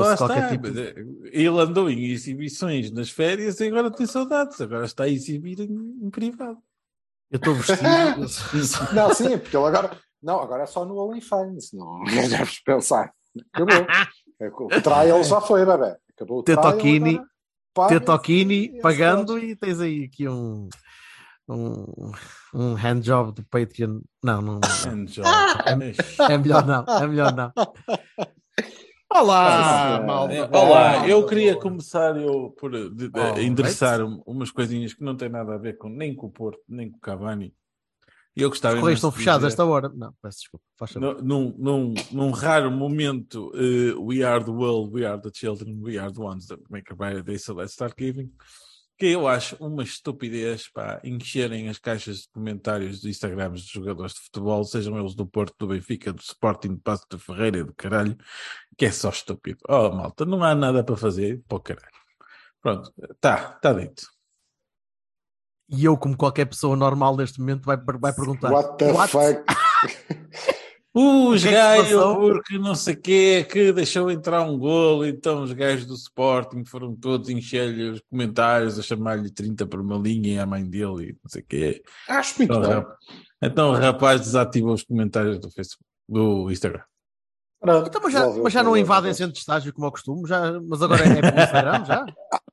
É só lá está. Tipo... Ele andou em exibições nas férias e agora tem saudades. Agora está a exibir em, em privado. Eu estou vestido. não, sim, porque ele agora. Não, agora é só no OnlyFans. Não deves pensar. Acabou. O trial já foi, bebê. Acabou o Tetokini, Tetokini pagando e tens aí aqui um. Um, um handjob do Patreon. Não, não. Handjob. É, é melhor não. É melhor não. Olá, malta. Olá, eu queria começar eu por de, de, oh, endereçar right? umas coisinhas que não têm nada a ver com, nem com o Porto, nem com o Cavani. Eu gostava Os correios estão fechados esta hora. Não, peço desculpa. Faz num, num, num raro momento, uh, we are the world, we are the children, we are the ones that make a brighter day, so let's start giving que eu acho uma estupidez para encherem as caixas de comentários de Instagrams dos jogadores de futebol, sejam eles do Porto, do Benfica, do Sporting, do Passo de Ferreira, do caralho, que é só estúpido. Oh, malta, não há nada para fazer, pô, caralho. Pronto, tá, tá dito. E eu, como qualquer pessoa normal neste momento, vai, vai perguntar: What the What? fuck? Os gajos, porque não sei o quê, que deixou entrar um golo, então os gajos do Sporting foram todos encher-lhe os comentários a chamar-lhe 30 por uma linha e a mãe dele e não sei o quê. Acho muito então, bem. Rap... Então o rapaz desativou os comentários do Facebook, do Instagram. Então, mas, já, mas já não invadem centro de estágio como ao costume, já, mas agora é, Instagram já?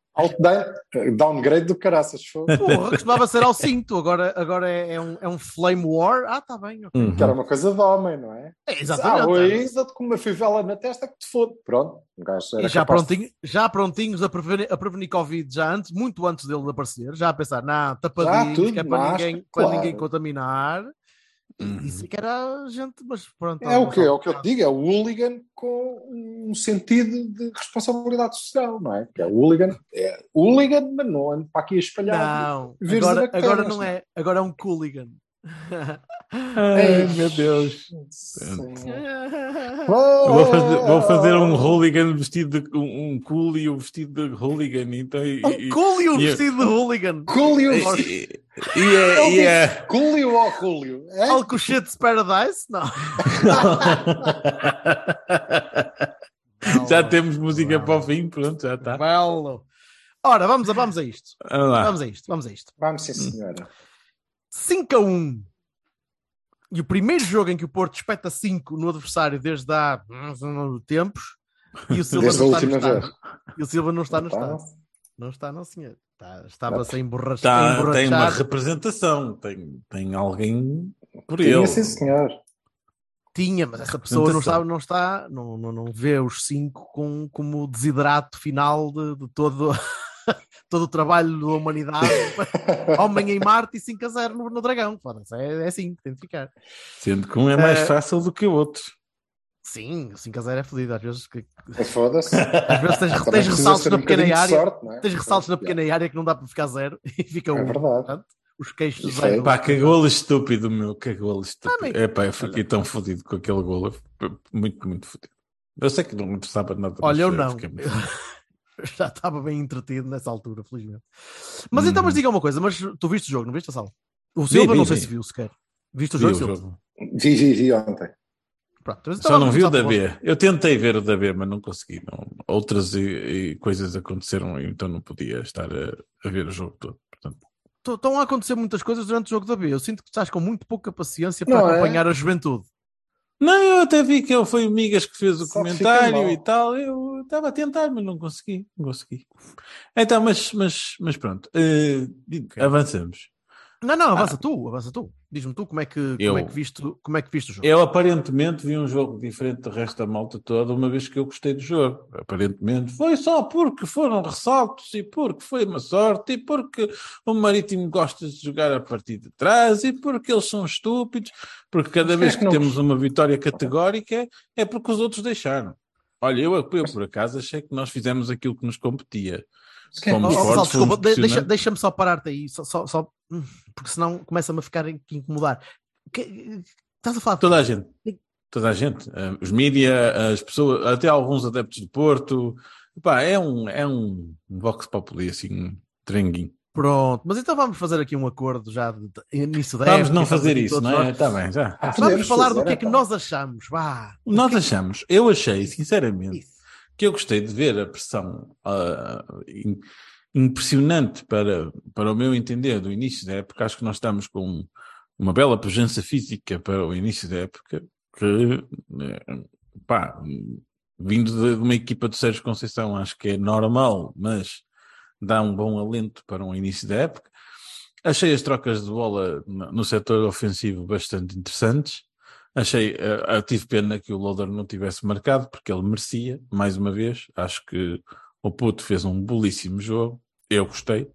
downgrade do caraças. Porra, costumava ser ao cinto, agora, agora é, é, um, é um flame war. Ah, tá bem. Okay. Uhum. Que era uma coisa de homem, não é? é exatamente. Ah, Luísa, com uma fivela na testa que te fode. Pronto, um gajo e já, prontinho, de... já prontinhos a prevenir, a prevenir Covid já antes, muito antes dele aparecer, já a pensar, não, tapadinhos, que é para, ninguém, claro. para ninguém contaminar. Uhum. Isso que era gente, mas pronto. É o que é o que eu digo, é o hooligan com um sentido de responsabilidade social, não é? Que é o hooligan, é hooligan, mas não ando para aqui a espalhar. Não, agora, agora não é, agora é um cooligan. Ai, meu Deus. Vou fazer, vou fazer, um hooligan vestido de um, um coolio vestido de hooligan. Então, e, um coolio vestido de hooligan. Coolio. E, e, é, e é... Coolio ou coolio? É? Alcochetes Paradise? Não. já temos música para o fim, pronto, já está. Belo. Ora, vamos a, vamos a isto. Vamos, vamos a isto, vamos a isto. Vamos sim, senhora. 5 a 1. E o primeiro jogo em que o Porto espeta 5 no adversário desde há tempos e o Silva desde não está no estádio. E o Silva não está no estádio. Não está, não, senhor. Está, Estava-se a emborrachar. Tá, tem uma representação, tem, tem alguém por Tinha, ele. sim, senhor. Tinha, mas essa pessoa não está, não, está não, não, não vê os 5 com, como o desidrato final de, de todo todo o trabalho da humanidade, homem em Marte e 5 a 0 no, no Dragão. É, é assim que tem de ficar. Sendo que um é mais uh, fácil do que o outro. Sim, 5 a 0 é fodido. Às vezes, que... é foda-se. Às vezes tens, tens ressaltos na um pequena área. Sorte, é? Tens ressaltos na pequena é. área que não dá para ficar zero e fica um. É verdade. Portanto, os queixos do zero. Pá, que golo estúpido, meu. Que golo estúpido. Ah, é pá, eu fiquei tão fodido com aquele golo. Muito, muito fodido. Eu sei que não me interessava nada. Olha, eu não. já estava bem entretido nessa altura, felizmente. Mas hum. então, mas diga uma coisa, mas tu viste o jogo, não viste a sala? O Silva vi, não sei se viu sequer. Viste o jogo, vi o jogo. Vi, vi, vi ontem. Pronto, então Só não vi o da B. Eu tentei ver o da B, mas não consegui. Não. Outras e, e coisas aconteceram, então não podia estar a, a ver o jogo todo. Portanto... Estão a acontecer muitas coisas durante o jogo da B. Eu sinto que estás com muito pouca paciência para não é? acompanhar é? a juventude. Não, eu até vi que ele foi o Migas que fez o Só comentário e tal. Eu estava a tentar, mas não consegui. Não consegui. Então, mas, mas, mas pronto. Uh, okay. Avançamos. Não, não, avança tu, avança tu. Diz-me tu como é, que, Eu- como, é que viste, como é que viste o jogo. Eu aparentemente vi um jogo diferente do resto da malta toda, uma vez que eu gostei do jogo. Aparentemente foi só porque foram ressaltos e porque foi uma sorte e porque o Marítimo gosta de jogar a partir de trás e porque eles são estúpidos, porque cada vez é que temos uma vitória categórica é porque os outros deixaram. Olha, eu, eu por acaso achei que nós fizemos aquilo que nos competia. É que Oh, oh, desculpa, deixa-me só parar-te aí, só, só, só- porque senão começa-me a ficar a incomodar. Que- estás a falar de Toda a gente. Toda a gente. Os mídia, as pessoas, até alguns adeptos de Porto. Pá, é um, é um vox populi, assim, trenguinho. Pronto, mas então vamos fazer aqui um acordo já de, de início da Vamos época, não fazer aqui isso, não é? Está bem, já. Ah, Vamos falar do fazer, que é que então. nós achamos. Vá. Nós achamos, eu achei, sinceramente, Isso. que eu gostei de ver a pressão im- impressionante para, para o meu entender do início da época. Acho que nós estamos com uma bela presença física para o início da época, que, eh, pá, vindo de, uma equipa de Sérgio Conceição, acho que é normal, mas dá um bom alento para um início da época. Achei as trocas de bola no, setor ofensivo bastante interessantes. Achei, eh, tive pena que o Loader não tivesse marcado, porque ele merecia, mais uma vez. Acho que o Puto fez um belíssimo jogo. Eu gostei.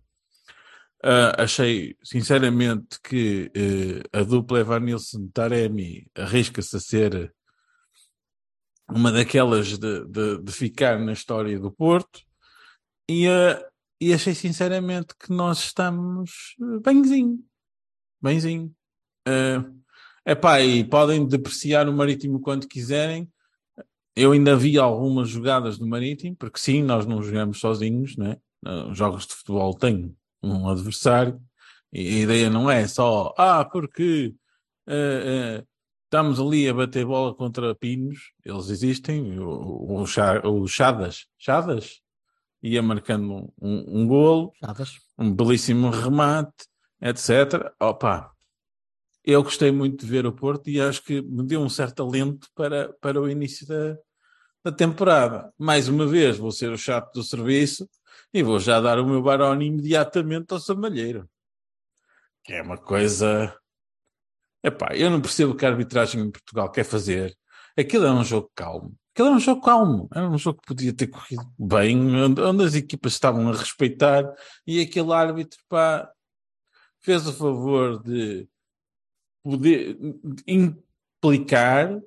Ah, achei, sinceramente, que eh, a dupla Evanilson-Taremi arrisca-se a ser uma daquelas de, de, de ficar na história do Porto. E, ah, e achei, sinceramente, que nós estamos benzinho. Benzinho. Ah, Epá, e podem depreciar o Marítimo quando quiserem. Eu ainda vi algumas jogadas do Marítimo, porque sim, nós não jogamos sozinhos, né? Os jogos de futebol têm um adversário, e a ideia não é só, ah, porque ah, ah, estamos ali a bater bola contra pinos, eles existem, o, o, o Chadas, Chadas ia marcando um, um golo, Chaves. um belíssimo remate, etc. Opa, eu gostei muito de ver o Porto e acho que me deu um certo alento para, para o início da, da temporada. Mais uma vez, vou ser o chato do serviço e vou já dar o meu barone imediatamente ao Samalheiro. Que é uma coisa. Epá, eu não percebo o que a arbitragem em Portugal quer fazer. Aquilo é um jogo calmo. Aquilo era um jogo calmo. Era um jogo que podia ter corrido bem, onde, onde as equipas estavam a respeitar e aquele árbitro, pá, fez o favor de poder implicar,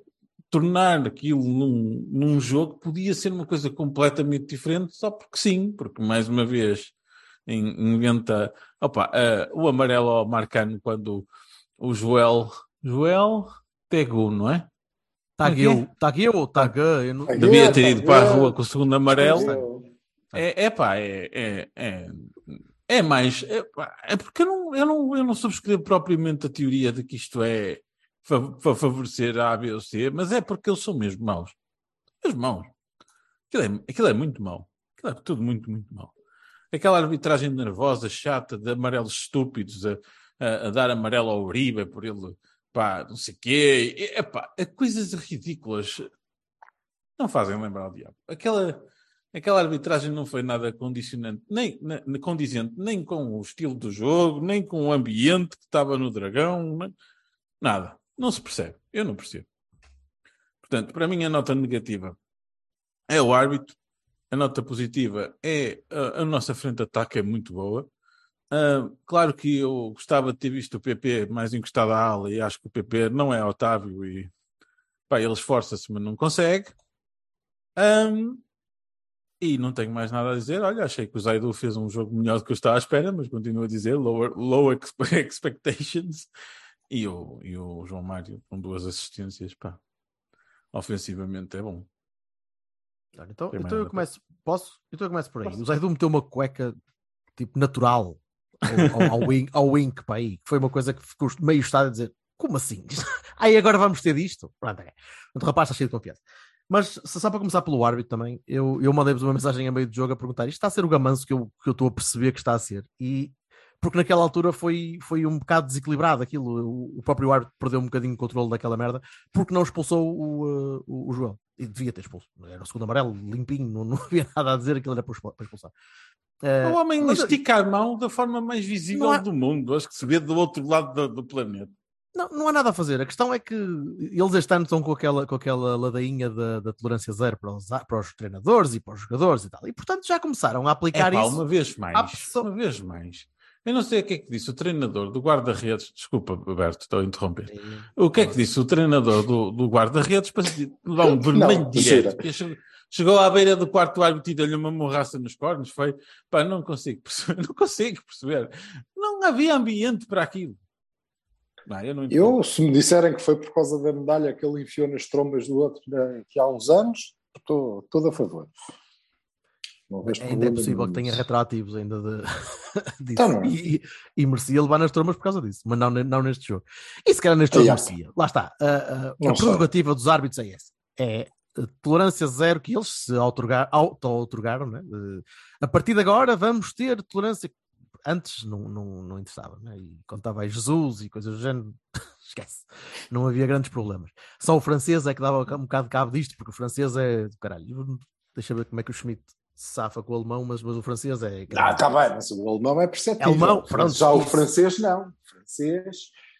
tornar aquilo num, num jogo podia ser uma coisa completamente diferente, só porque sim, porque mais uma vez in- inventa opa, eh, o amarelo ao Marcano quando o Joel Joel Tegu, não é? Tagueu, tagueu ou taga? Eu não... Devia ter ido para a rua com o segundo amarelo. É, é pá, é, é, é, é mais. É, pá, é porque eu não, eu, não, eu não subscrevo propriamente a teoria de que isto é para favorecer a A, B ou C, mas é porque eles são mesmo maus. Mesmo maus. Aquilo é, aquilo é muito mau. Aquilo é tudo muito, muito mau. Aquela arbitragem nervosa, chata, de amarelos estúpidos, a, a, a dar amarelo ao Uribe por ele, pá, não sei o quê. É, pá, é coisas ridículas. Não fazem lembrar o diabo. Aquela, aquela arbitragem não foi nada condicionante, nem, condizente, nem com o estilo do jogo, nem com o ambiente que estava no Dragão, nada. Não se percebe. Eu não percebo. Portanto, para mim a nota negativa é o árbitro, a nota positiva é a, a nossa frente de ataque é muito boa. Ah, claro que eu gostava de ter visto o PP mais encostado à ala e acho que o PP não é Otávio e pá, ele esforça-se, mas não consegue. Ahm, e não tenho mais nada a dizer. Olha, achei que o Zaidu fez um jogo melhor do que eu estava à espera, mas continuo a dizer lower, low expe- expectations. E o, e o João Mário com duas assistências, pá. Ofensivamente é bom. Então, então eu começo. Posso? Então eu começo por aí. O Zaidu meteu uma cueca tipo natural ao, ao, ao, wink, ao wink para aí. que Foi uma coisa que ficou meio estado a dizer: como assim? aí agora vamos ter disto? Pronto, é. O rapaz está cheio de confiança. Mas só para começar pelo árbitro também, eu, eu mandei-vos uma mensagem a meio do jogo a perguntar: isto está a ser o gamanço que eu, que eu estou a perceber que está a ser? E porque naquela altura foi, foi um bocado desequilibrado aquilo. O, o próprio árbitro perdeu um bocadinho o controle daquela merda porque não expulsou o, uh, o, o Joel. E devia ter expulso. Era o segundo amarelo, limpinho, não, não havia nada a dizer, aquilo era para expul- para expulsar. Uh, o homem estica a mão da forma mais visível há... do mundo. Acho que se vê do outro lado do, do, planeta. Não, não há nada a fazer. A questão é que eles este ano estão com aquela, com aquela ladainha da, da tolerância zero para os, para os treinadores e para os jogadores e tal. E portanto já começaram a aplicar é, pá, isso. Uma vez mais. Pessoa... Uma vez mais. Eu não sei o que é que disse o treinador do guarda-redes. Desculpa, Alberto, estou a interromper. O que é que disse o treinador do, do guarda-redes para levar um vermelho direto? Chegou à beira do quarto árbitro e deu-lhe uma morraça nos cornos. Foi, pá, não consigo perceber. Não consigo perceber. Não havia ambiente para aquilo. Não, eu, não eu, se me disserem que foi por causa da medalha que ele enfiou nas trombas do outro né, que há uns anos, estou todo a favor. Ainda é possível que tenha retroativos ainda de, disso. Tá e, e, merecia levar nas trombas por causa disso, mas não, não neste jogo. E se calhar neste jogo merecia. Lá está. A, a, a prerrogativa dos árbitros é essa. É tolerância zero que eles se auto-otorgaram, né? a partir de agora vamos ter tolerância. Antes não, não, não interessava, né? e contava Jesus e coisas do género, esquece, não havia grandes problemas. Só o francês é que dava um bocado de cabo disto, porque o francês é caralho. Deixa eu ver como é que o Schmidt safa com o alemão, mas, mas o francês é. Ah, está bem, mas o alemão é perceptível. É alemão, pronto, Já o francês não. O francês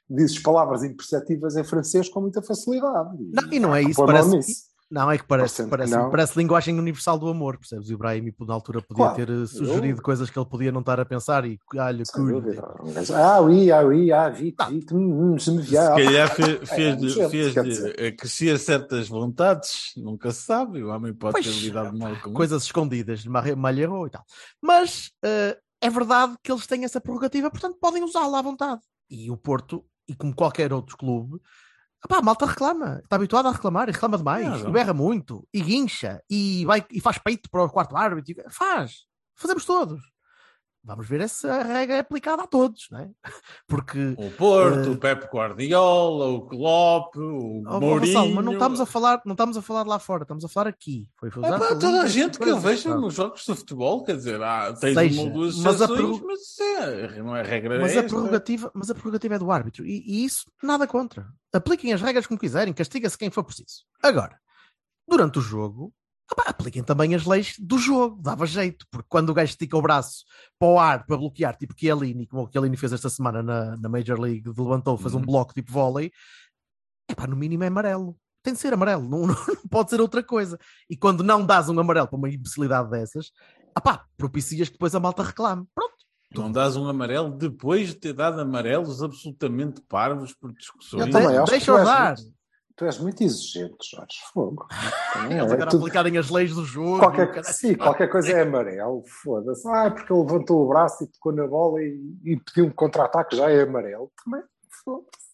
dizes palavras imperceptíveis em francês com muita facilidade. Não, e não é isso, parece, não, é que parece, parece, que parece linguagem universal do amor, percebes? O Ibrahim, na altura, podia claro, ter eh, sugerido eu... coisas que ele podia não estar a pensar e, olha, Ah, oui, ah, oui, ah, vite, vite, hum, se me vier. Se calhar fez, fez, é, fez, fez crescia certas vontades, nunca se sabe, o homem pode pois, ter lidado mal com Coisas isso. escondidas, malheiro e tal. Mas uh, é verdade que eles têm essa prerrogativa, portanto podem usá-la à vontade. E o Porto, e como qualquer outro clube, Epá, a malta reclama, está habituada a reclamar e reclama demais, não, e berra muito, e guincha, e, vai, e faz peito para o quarto árbitro. Faz, fazemos todos. Vamos ver essa regra é aplicada a todos, não é? Porque o Porto, uh... o Pepe Guardiola, o Klopp, o oh, Mourinho. mas não estamos a falar, não estamos a falar lá fora, estamos a falar aqui. Foi é para toda a gente que eu vejo nos jogos de futebol, quer dizer, há, tens Seja, uma ou duas mas, prerrog... mas é, não é regra mas a prerrogativa, mas a prerrogativa é do árbitro e, e isso nada contra. Apliquem as regras como quiserem, castiga-se quem for preciso. Agora, durante o jogo, apliquem também as leis do jogo, dava jeito, porque quando o gajo estica o braço para o ar para bloquear, tipo Chiellini, como o Chiellini fez esta semana na, na Major League, levantou, fez uhum. um bloco tipo vôlei, é pá, no mínimo é amarelo. Tem de ser amarelo, não, não, pode ser outra coisa. E quando não dás um amarelo para uma imbecilidade dessas, pá, propicias que depois a malta reclame. Pronto. Não dás um amarelo depois de ter dado amarelos absolutamente parvos por discussões. Deixa-o dar. Tu és muito exigente, Jorge. Fogo. Eles é, agora tu... aplicarem as leis do jogo. Qualquer, sim, qualquer coisa é amarelo. Foda-se. Ah, é porque ele levantou o braço e tocou na bola e, e pediu um contra-ataque, já é amarelo. Também.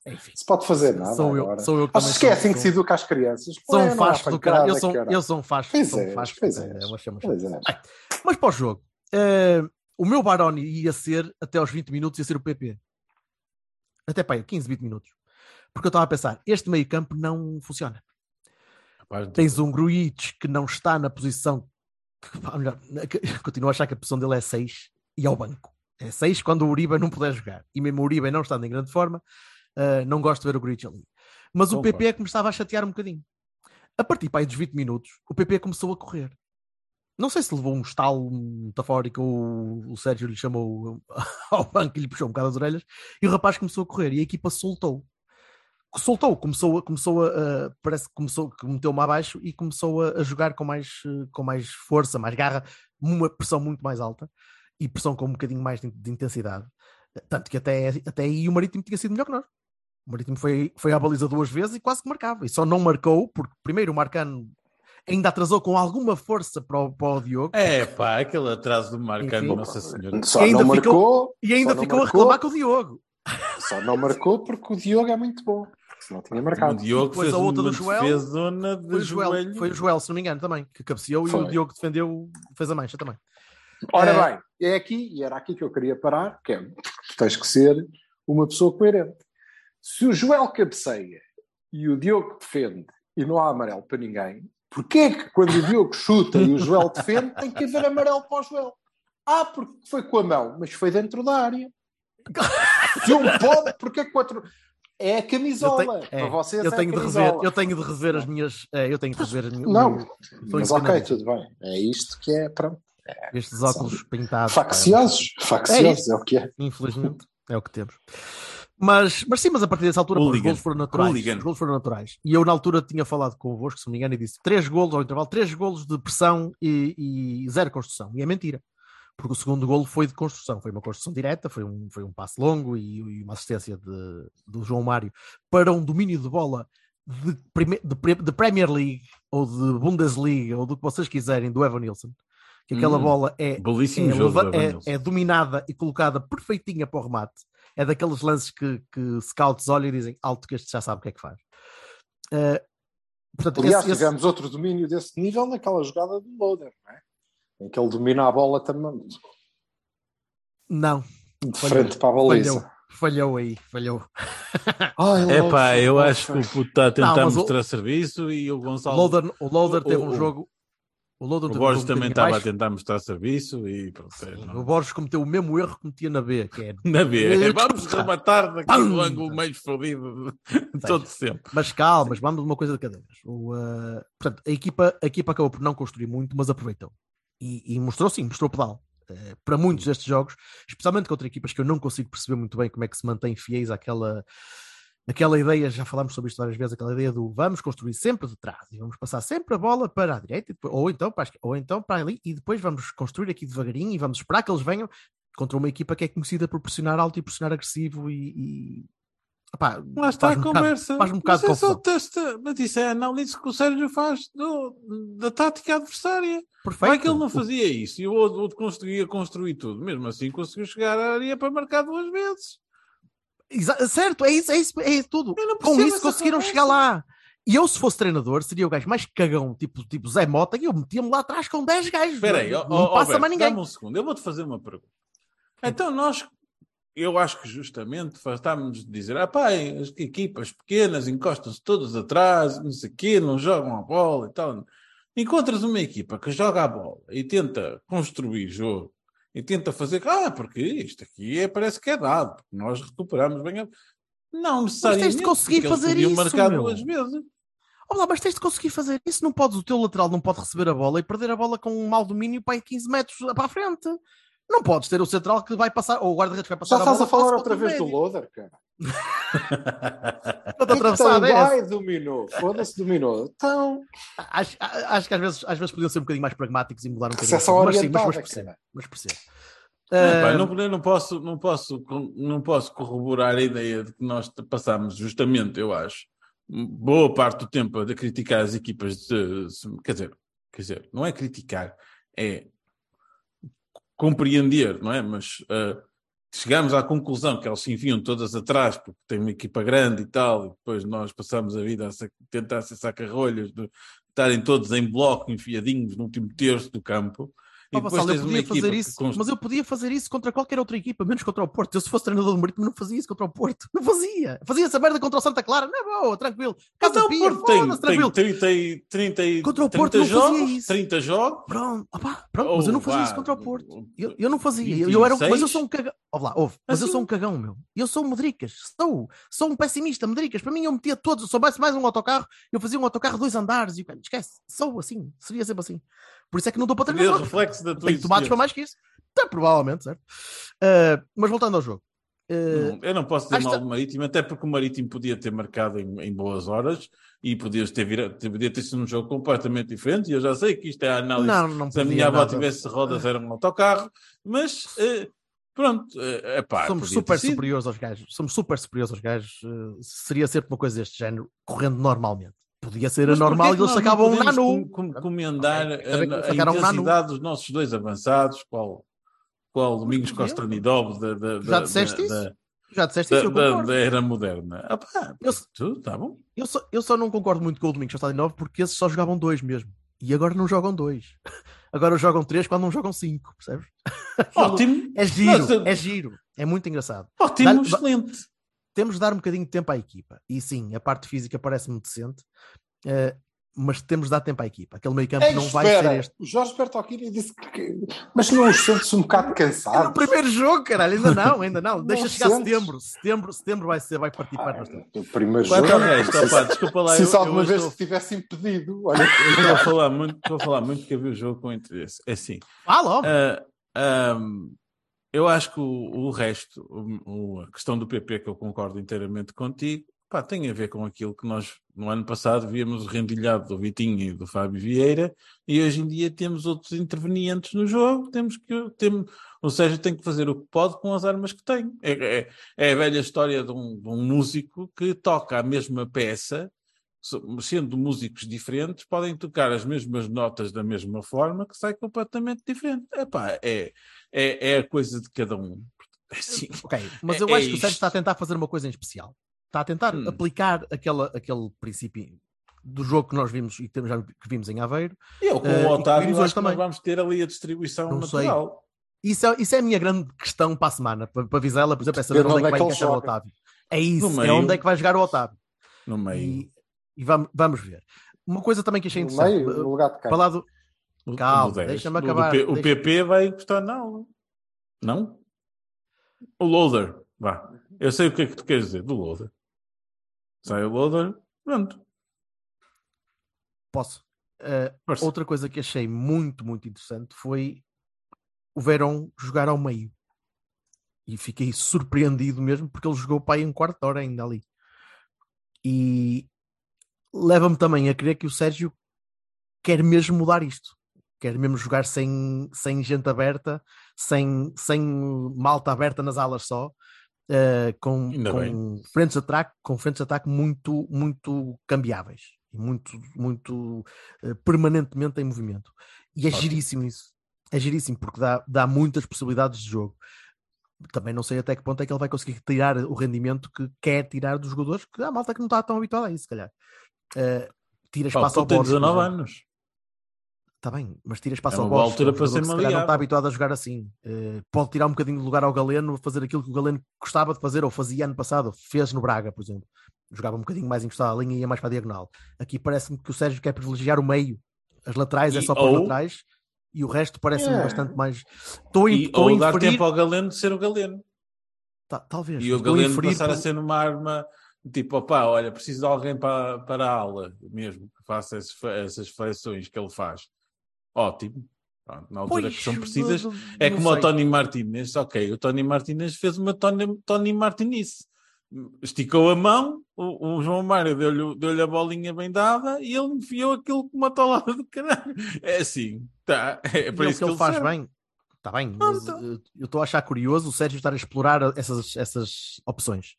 Enfim, se pode fazer nada. Sou agora. eu, sou eu que Acho que é assim que se educa as crianças. Sou um facho do caralho. Eu sou, eu sou um facho. Pois sou um é, facho. Pois é, é, é. Mas para o jogo, uh, o meu Baroni ia ser, até aos 20 minutos, ia ser o PP. Até para 15, 20 minutos. Porque eu estava a pensar, este meio campo não funciona. Rapaz, Tens um Gruitch que não está na posição. Que, melhor, continuo a achar que a posição dele é 6 e ao banco. É 6 quando o Uribe não puder jogar. E mesmo o Uribe não estando em grande forma, uh, não gosto de ver o Gruitch ali. Mas o PP é que me estava a chatear um bocadinho. A partir para aí dos 20 minutos, o PP começou a correr. Não sei se levou um estalo metafórico ou o Sérgio lhe chamou ao banco e lhe puxou um bocado as orelhas e o rapaz começou a correr e a equipa soltou soltou, começou, começou a, parece que começou, que meteu-me abaixo e começou a, a, jogar com mais, com mais força, mais garra, uma pressão muito mais alta e pressão com um bocadinho mais de, de intensidade. Tanto que até, até aí o Marítimo tinha sido melhor que nós. O Marítimo foi, foi à baliza duas vezes e quase que marcava. E só não marcou, porque primeiro o Marcano ainda atrasou com alguma força para o, para o Diogo. É pá, aquele atraso do Marcano, Enfim, Nossa Senhora. Só e ainda não ficou, marcou, e ainda ficou a reclamar com o Diogo. Só não marcou porque o Diogo é muito bom não tinha marcado. O Diogo fez a outra do Joel, de foi, o Joel, foi o Joel, se não me engano, também, que cabeceou foi. e o Diogo defendeu, fez a mancha também. Ora é... bem, é aqui, e era aqui que eu queria parar, que é, tu tens que ser uma pessoa coerente. Se o Joel cabeceia e o Diogo defende e não há amarelo para ninguém, porquê é que quando o Diogo chuta e o Joel defende tem que haver amarelo para o Joel? Ah, porque foi com a mão, mas foi dentro da área. Se um pode, porque é que o outro é a camisola. Tenho, é, para vocês eu é tenho de rever, eu tenho de rever as minhas. É, eu tenho de rever as minhas. Não, mas ok, tudo bem. É isto que é. Pronto. Estes óculos pintados. Facciosos, facciosos, é, o que é. Infelizmente, é o que temos. Mas, mas sim, mas a partir dessa altura, os golos foram naturais. Hooligan. Os golos foram naturais. E eu, na altura, tinha falado convosco, se não me engano, e disse três golos ao intervalo, três golos de pressão e, e zero construção. E é mentira. Porque o segundo golo foi de construção, foi uma construção direta, foi um, foi um passe longo e, e uma assistência de, do João Mário para um domínio de bola de, prime- de de Premier League ou de Bundesliga ou do que vocês quiserem do Evan Nilsson. Que aquela Hum, bola é, é, jogo. leva- do Evan é- é dominada e colocada perfeitinha para o remate. É daqueles lances que, que scouts olham e dizem alto que este já sabe o que é que faz. Eh, portanto, Aliás, esse- esse- tivemos outro domínio desse nível naquela jogada do Loader, não é? Em que ele domina a bola também não, de Falhou. frente para a baliza. falhou, falhou aí, falhou. É pá, eu acho que o puto está a tentar Não, mas o- mostrar serviço e o Gonçalo. Loader, o Loader teve o- um jogo. O, Loader o Borges um também estava a tentar mostrar serviço e pronto. é, não- O Borges cometeu o mesmo erro que metia na B, que é Na B, Eh, vamos rematar do ângulo mais fodido de todo sempre. Mas calma, mas vamos de uma coisa de cada vez. O, uh, portanto, a equipa, a equipa acabou por não construir muito, mas aproveitou. E, e mostrou sim, mostrou pedal. Uh, para muitos destes jogos, especialmente contra equipas que eu não consigo perceber muito bem como é que se mantém fiéis àquela, àquela ideia, já falámos sobre isto várias vezes, aquela ideia do vamos construir sempre de trás e vamos passar sempre a bola para a direita, depois- ou, então para esquerda, ou então para ali, e depois vamos construir aqui devagarinho e vamos esperar que eles venham contra uma equipa que é conhecida por pressionar alto e pressionar agressivo e, e Epá, Lá está a um bocado- conversa. faz-me um bocado mas, é só confusão. testa, mas isso é a análise que o Sérgio faz do- da tática adversária. Perfeito. É que ele não fazia isso e o outro, conseguia construir tudo. Mesmo assim, conseguiu chegar à área para marcar duas vezes. Exa- certo, é isso, é isso, é tudo. Eu não Com isso conseguiram conversa. chegar lá. E eu, se fosse treinador, seria o gajo mais cagão, tipo, tipo Zé Mota, e eu metia-me lá atrás com 10 gajos. Espera aí, não, não passa mais ninguém. Dá-me um segundo, eu vou-te fazer uma pergunta. Então, nós, eu acho que justamente fartámos de dizer: ah, pá, as equipas pequenas encostam-se todas atrás, não sei o quê, não jogam a bola e tal. Encontras uma equipa que joga a bola e tenta construir jogo e tenta fazer, ah, porque isto aqui é, parece que é dado, porque nós recuperamos bem a. Não necessariamente. conseguir porque eles fazer podiam isso, marcar meu. duas vezes. Olá, mas tens de conseguir fazer isso. Não podes, o teu lateral não pode receber a bola e perder a bola com um mau domínio para aí 15 metros para a frente. Não podes ter o central que vai passar, ou o guarda-redes que vai passar Já a bola. estás a falar passa outra vez do. Loader, cara. Toda atravessada, é essa. Ai, dominou. Foda-se, dominou. Então, Acho, acho que às vezes, às vezes podiam ser um bocadinho mais pragmáticos e mudar um bocadinho. Mas sim, mas, mas percebo. Mas percebo. Ah, não, não, posso, não, posso, não posso corroborar a ideia de que nós passámos justamente, eu acho, boa parte do tempo a criticar as equipas de. Quer dizer, quer dizer, não é criticar, é compreender, não é? Mas ah, chegamos à conclusão que eles se enfiam todas atrás porque tem uma equipa grande e tal, e depois nós passamos a vida a sa- tentar ser saca-rolhas, de estarem todos em bloco, enfiadinhos no último terço do campo. E Vassal, eu podia fazer isso, const- mas eu podia fazer isso contra qualquer outra equipa, menos contra o Porto. Eu, se fosse treinador do Marítimo, não fazia isso contra o Porto. Não fazia. Fazia essa merda contra o Santa Clara. Não é boa, tranquilo. Casa Então, o Pia, Porto tem, foda-se, tem tranquilo. 30, e- 30, e- Contra o 30 Porto não fazia jogos, isso. 30 jogos. Pronto, opá, pronto, mas eu não fazia Oh, isso contra o Porto. Eu, eu não fazia. Eu, eu era, mas eu sou um cagão. Ouve lá, ouve, mas eu Assim- sou um cagão, meu. Eu sou um Medricas. Sou. Sou um pessimista, Medricas. Para mim, eu metia todos. Se soubesse mais um autocarro, eu fazia um autocarro dois andares. E esquece. Sou assim. Seria sempre assim. Por isso é que não dou para Seria reflexo da tua Tenho tomates para mais que isso. Tá, provavelmente, certo? Ah, mas voltando ao jogo. Não, eu não posso dizer Acho mal que- do Marítimo, até porque o Marítimo podia ter marcado em, em boas horas e podia ter, vira, podia ter sido um jogo completamente diferente. E eu já sei que isto é a análise. não, não Se a minha avó tivesse rodas, era um autocarro, mas eh, pronto, é pá, Somos super superiores aos gajos. Somos super superiores aos gajos. Uh, seria sempre uma coisa deste género, correndo normalmente. Podia ser Mas anormal porquê e eles sacavam um nano. com- com- Comendar ainda bem que a, a um nano. intensidade dos nossos dois avançados, qual, qual Domingos. Costa Nidov da, da, Já da- disseste da- isso? da- Já disseste da, isso, eu da- da era moderna. Ah, pá, Eu, tudo, tá bom. eu só, eu só não concordo muito com o Domingos Costa Novo porque esses só jogavam dois mesmo. E agora não jogam dois. Agora jogam três quando não jogam cinco, percebes? Ótimo, É giro, Mas, uh, é giro. É muito engraçado. ótimo, excelente. Temos de dar um bocadinho de tempo à equipa. E sim, a parte física parece-me decente. Eh, mas temos de dar tempo à equipa. Aquele meio campo Ei, não vai espera, ser este. O Jorge Bertocchini disse que. Mas não os sentes um bocado É no primeiro jogo, caralho, ainda não, ainda não. Deixa Não chegar sentes? setembro. Setembro, setembro vai ser, vai partir para nós todos. O primeiro jogo. ao resto, opá, desculpa lá. Se eu- isso eu alguma hoje vez estou- te tivesse impedido, olha. eu Estou a falar muito, estou a falar muito que havia o jogo com interesse. É assim. Fala, homem. ah, ahm, eu acho que o, o resto, o- a questão do PP, que eu concordo inteiramente contigo, pá, tem a ver com aquilo que nós no ano passado víamos rendilhado do Vitinho e do Fábio Vieira, e hoje em dia temos outros intervenientes no jogo, temos que temos, ou seja, tem que fazer o que pode com as armas que tem. É, é- é a velha história de um, de um músico que toca a mesma peça, sendo músicos diferentes, podem tocar as mesmas notas da mesma forma, que sai completamente diferente. Epá, é, é, é a coisa de cada um. É assim. Ok, mas é- eu é acho que o Sérgio está a tentar fazer uma coisa em especial. Está a tentar Hum. aplicar aquela, aquele princípio do jogo que nós vimos e que temos- já que vimos em Aveiro. Eu, com Eh, e o Otávio, vimos acho também. vamos ter ali a distribuição Não sei. natural. Isso é, isso é a minha grande questão para a semana, para, para Vizela, por exemplo, é saber onde é que vai é ele encaixar o. Otávio. É isso, é onde é que vai jogar o Otávio. No meio. E, e vamos, vamos ver. Uma coisa também que achei No interessante, meio, no lugar de cá. falar do, O- Calma, deixa-me do acabar, P- O deixa- PP vai na aula. Não? O loader. Vá. Eu sei o que é que tu queres dizer do loader. Sai o loader. Pronto. Posso. Uh, outra coisa que achei muito, muito interessante foi o Verón jogar ao meio. E fiquei surpreendido mesmo porque ele jogou para aí um quarto de hora ainda ali. E leva-me também a crer que o Sérgio quer mesmo mudar isto. Quer mesmo jogar sem, sem gente aberta, sem, sem malta aberta nas alas só, uh, com, com frentes de ataque, com frentes de ataque muito, muito cambiáveis e muito, muito uh, permanentemente em movimento. E é Ótimo. giríssimo isso. É giríssimo porque dá, dá muitas possibilidades de jogo. Também não sei até que ponto é que ele vai conseguir tirar o rendimento que quer tirar dos jogadores, que há malta que não está tão habituada a isso, se calhar. Uh, tira Pá, espaço o ao Borges. por 19 exemplo. anos. Está bem, mas tira espaço É ao Borges. altura é para ser que se não está habituado a jogar assim. Eh, pode tirar um bocadinho de lugar ao Galeno, fazer aquilo que o Galeno gostava de fazer, ou fazia ano passado, ou fez no Braga, por exemplo. Jogava um bocadinho mais encostado à linha e ia mais para a diagonal. Aqui parece-me que o Sérgio quer privilegiar o meio. As laterais é E- só para os ou- laterais e o resto parece-me É. bastante mais. Estou a, E, estou ou dar inferir- tempo ao Galeno de ser o Galeno. Ta- talvez. E o Galeno inferir passar a ser uma arma tipo, opá, olha, preciso de alguém para, para a aula mesmo, que faça esses, essas flexões que ele faz. Ótimo. Pronto, na altura Pois, que são precisas. não- É como o sei. Tony Martinez, ok, o Tony Martinez fez uma Tony, Tony Martinice. Esticou a mão, o, o João Mário deu-lhe deu a bolinha bem dada e ele enfiou aquilo com uma tolada do caralho. É assim, tá. É E para é o isso que ele faz serve. bem. Está bem, mas eh, eu estou a achar curioso o Sérgio estar a explorar essas, essas opções.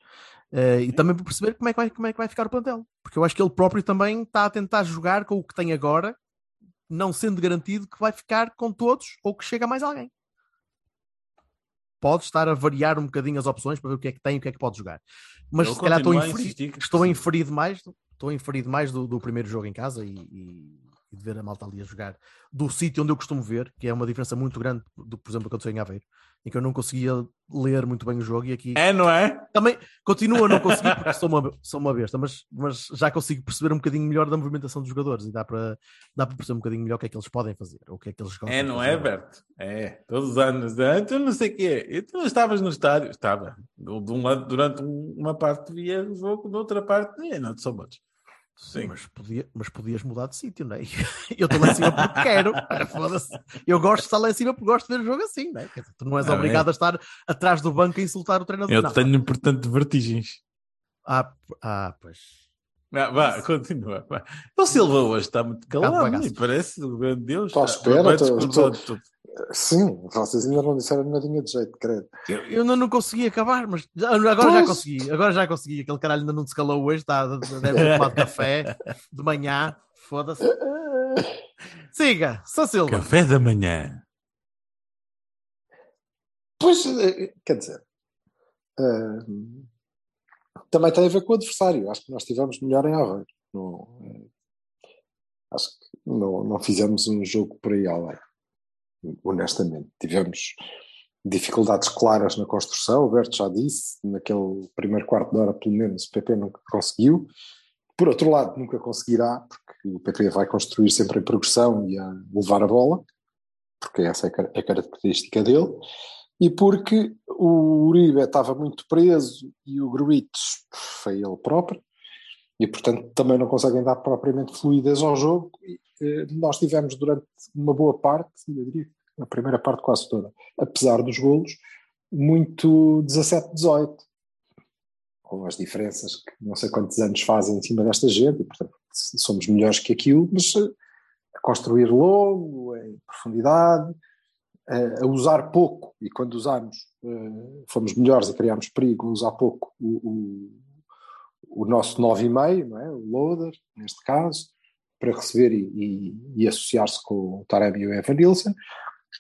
Eh, e também para perceber como é, que vai, como é que vai ficar o plantel. Porque eu acho que ele próprio também está a tentar jogar com o que tem agora, não sendo garantido que vai ficar com todos ou que chega mais alguém. Pode estar a variar um bocadinho as opções para ver o que é que tem e o que é que pode jogar. Mas Eu se calhar estou a inferir, estou a inferir demais, estou a inferir demais do, do primeiro jogo em casa e, e- e de ver a malta ali a jogar do sítio onde eu costumo ver, que é uma diferença muito grande do por exemplo, aconteceu em Aveiro, em que eu não conseguia ler muito bem o jogo e aqui É, não é? também continuo a não conseguir porque sou uma, sou uma besta, mas, mas já consigo perceber um bocadinho melhor da movimentação dos jogadores e dá para, dá para perceber um bocadinho melhor o que é que eles podem fazer, ou o que é que eles É, não fazer. é, Berto? É, todos os anos. Ah, tu não sei o quê. E tu estavas no estádio? Estava. De um lado, durante um- uma parte via o jogo, da outra parte, é, não so much. Sim. Mas, podia, mas podias mudar de sítio, não é? Eu estou lá em cima porque quero. Foda-se. Eu gosto de estar lá em cima porque gosto de ver o jogo assim, não é? Dizer, tu não és Não, obrigado a estar atrás do banco a insultar o treinador. Eu não. tenho, portanto, vertigens. Ah, ah, pois. Ah, vá, continua. Vá. O Silva hoje está muito calado e parece o grande Deus. Estou à espera, estou-. Sim, vocês ainda não disseram nadinha de jeito, credo. Eu, eu ainda não consegui acabar, mas já- agora já consegui. Agora já consegui. Aquele caralho ainda não se calou hoje, está, deve ter tomado café de manhã. Foda-se. Siga, São Silva. Café da manhã. Pois, eh, quer dizer, eh, também tem a ver com o adversário. Acho que nós estivemos melhor em Aveiro. Não, eh, acho que não, não fizemos um jogo por aí além. Honestamente, tivemos dificuldades claras na construção. O Berto já disse, naquele primeiro quarto de hora, pelo menos, o PP nunca conseguiu. Por outro lado, nunca conseguirá, porque o PP vai construir sempre em progressão e a levar a bola, porque essa é a característica dele, e porque o Uribe estava muito preso e o Gruites foi ele próprio, e portanto também não conseguem dar propriamente fluidez ao jogo. E, eh, nós tivemos durante uma boa parte, eu diria a primeira parte quase toda, apesar dos golos, muito 17-18, com as diferenças que não sei quantos anos fazem em cima desta gente, e portanto somos melhores que aquilo, mas eh, a construir logo, em profundidade, a usar pouco, e quando usamos eh, fomos melhores e criámos perigo, a usar pouco o, o, o nosso 9,5, não é? o loader, neste caso, para receber e, e, e associar-se com o Taremi e o Evan Nilsson,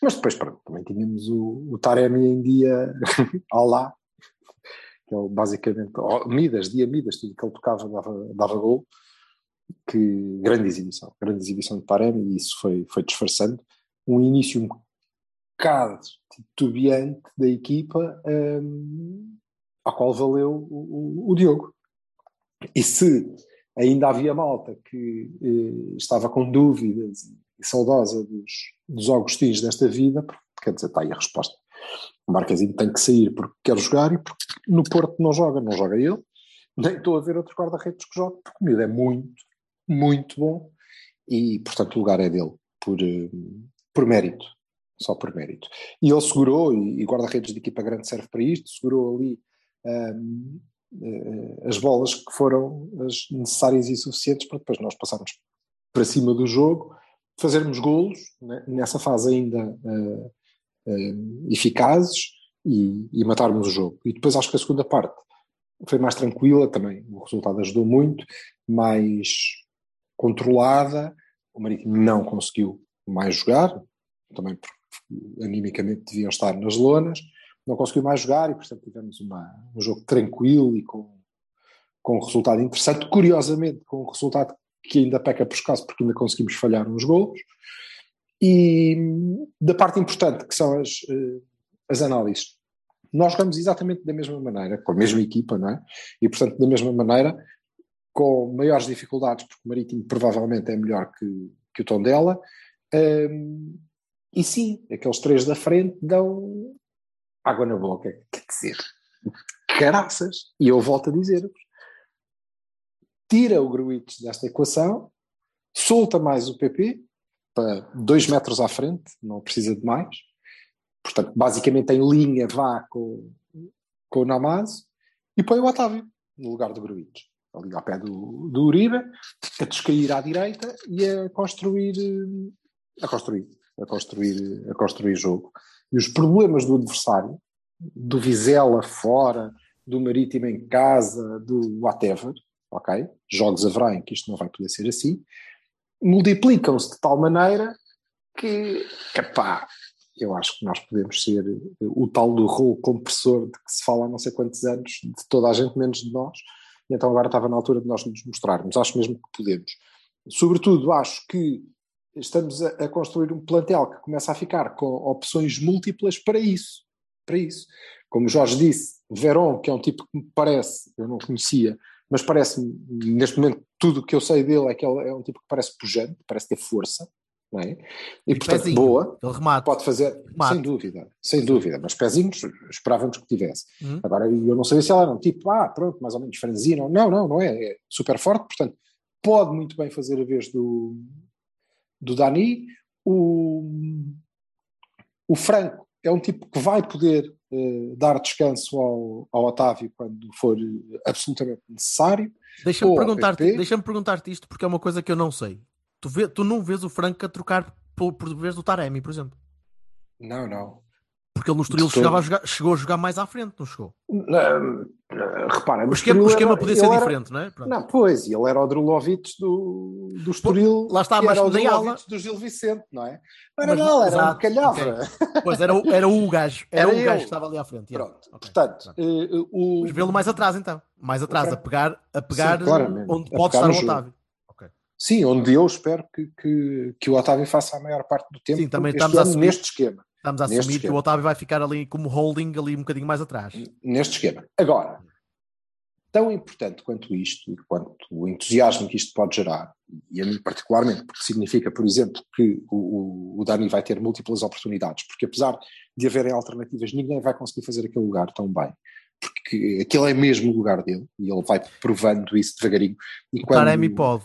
mas depois pronto, também tínhamos o, o Taremi em dia ao lá, que é basicamente, Midas, dia Midas, tudo que ele tocava dava, dava gol, que grande exibição, grande exibição de Taremi e isso foi, foi disfarçando, um início bocado titubeante da equipa um, ao qual valeu o, o, Diogo. E se ainda havia malta que eh, estava com dúvidas e saudosa dos, dos Augustins desta vida, quer dizer, está aí a resposta. O Marquezinho tem que sair porque quer jogar e porque no Porto não joga, não joga ele. Nem estou a ver outros guarda-redes que jogam, porque o miúdo é muito, muito bom e, portanto, o lugar é dele, por, eh, por mérito, só por mérito. E ele segurou, e, guarda-redes de equipa grande serve para isto, segurou ali um, eh, as bolas que foram as necessárias e suficientes para depois nós passarmos para cima do jogo, fazermos golos, né, nessa fase ainda uh, uh, eficazes e, e, matarmos o jogo. E depois acho que a segunda parte foi mais tranquila também, o resultado ajudou muito, mais controlada, o Marítimo não conseguiu mais jogar, também porque animicamente deviam estar nas lonas, não conseguiu mais jogar e, portanto, tivemos uma, um jogo tranquilo e com, com um resultado interessante. Curiosamente, com um resultado que ainda peca por escasso, porque ainda conseguimos falhar uns golos. E da parte importante, que são as, eh, as análises, nós jogamos exatamente da mesma maneira, com a mesma equipa, não é? E, portanto, da mesma maneira, com maiores dificuldades, porque o Marítimo provavelmente é melhor que, que o Tondela. Um, e sim, aqueles três da frente dão água na boca. Quer dizer, caraças. E eu volto a dizer-vos: tira o Gruites desta equação, solta mais o PP para dois metros à frente, não precisa de mais. Portanto, basicamente em linha vá com, com o Namazo e põe o Otávio no lugar do Gruites. Ali ao pé do, do Uribe, a descair à direita e a construir, a construir, a construir, a construir jogo. E os problemas do adversário, do Vizela fora, do Marítimo em casa, do whatever, ok? Jogos haverá em que isto não vai poder ser assim, multiplicam-se de tal maneira que, epá, eu acho que nós podemos ser o tal do rolo compressor de que se fala há não sei quantos anos, de toda a gente menos de nós, e então agora estava na altura de nós nos mostrarmos, acho mesmo que podemos. Sobretudo, acho que estamos a, a, construir um plantel que começa a ficar com opções múltiplas para isso. Para isso. Como Jorge disse, Veron, que é um tipo que me parece, eu não conhecia, mas parece-me, neste momento, tudo o que eu sei dele é que ele é um tipo que parece pujante, parece ter força, não é? E, e portanto, pezinho, boa, pode fazer, remate. sem dúvida, sem dúvida, mas pezinhos esperávamos que tivesse. Hum. Agora, eu não sabia se ela era um tipo, ah, pronto, mais ou menos franzino, não, não, não é, é super forte, portanto, pode muito bem fazer a vez do, do Dani. O, o Franco é um tipo que vai poder uh, dar descanso ao, ao Otávio quando for absolutamente necessário. Deixa-me perguntar-te deixa perguntar isto porque é uma coisa que eu não sei. Tu, vê, tu não vês o Franco a trocar por, por vez do Taremi, por exemplo? Não, não. Porque ele no Estoril chegava a jogar, chegou a jogar mais à frente, não chegou? Não, repara, o esquema, o esquema podia ser era, diferente, não é? Pronto. Não, pois, e ele era o Drulovic do, do Estoril. Lá está, mas era o Drulovic do Gil Vicente, não é? Não era não, era um calhava. Okay. Pois, era, era o gajo, era, era o gajo que estava ali à frente. Pronto, okay. portanto, uh, o... Mas vê-lo mais atrás então, mais atrás, a pegar, a pegar Sim, onde a pode pegar estar o Otávio. Sim, onde eu espero que, que, que o Otávio faça a maior parte do tempo Sim, também estamos a assumir, neste esquema. Estamos a assumir que o Otávio vai ficar ali como holding, ali um bocadinho mais atrás. Neste esquema. Agora, tão importante quanto isto, e quanto o entusiasmo que isto pode gerar, e a mim particularmente, porque significa, por exemplo, que o, o, o Dani vai ter múltiplas oportunidades, porque apesar de haverem alternativas, ninguém vai conseguir fazer aquele lugar tão bem. Porque aquele é mesmo o lugar dele, e ele vai provando isso devagarinho. E o Taremi pode.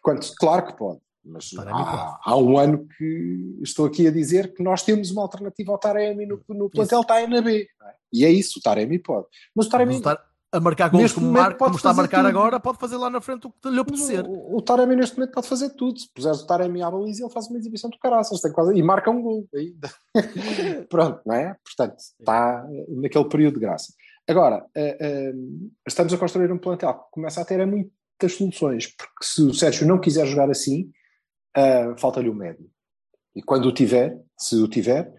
Quando, claro que pode. Mas há, há, um ano que estou aqui a dizer que nós temos uma alternativa ao Taremi no, no plantel está na B. É? E é isso, o Taremi pode. Mas o Taremi. Mas a marcar gols como, mar, como está a marcar tudo. agora, pode fazer lá na frente o que lhe apetecer. O, o Taremi neste momento pode fazer tudo. Se puseres o Taremi à baliza, ele faz uma exibição de caraças quase, e marca um gol. Pronto, não é? Portanto, está naquele período de graça. Agora, uh, uh, estamos a construir um plantel que começa a ter muitas soluções, porque se o Sérgio não quiser jogar assim, uh, falta-lhe o médio. E quando o tiver, se o tiver,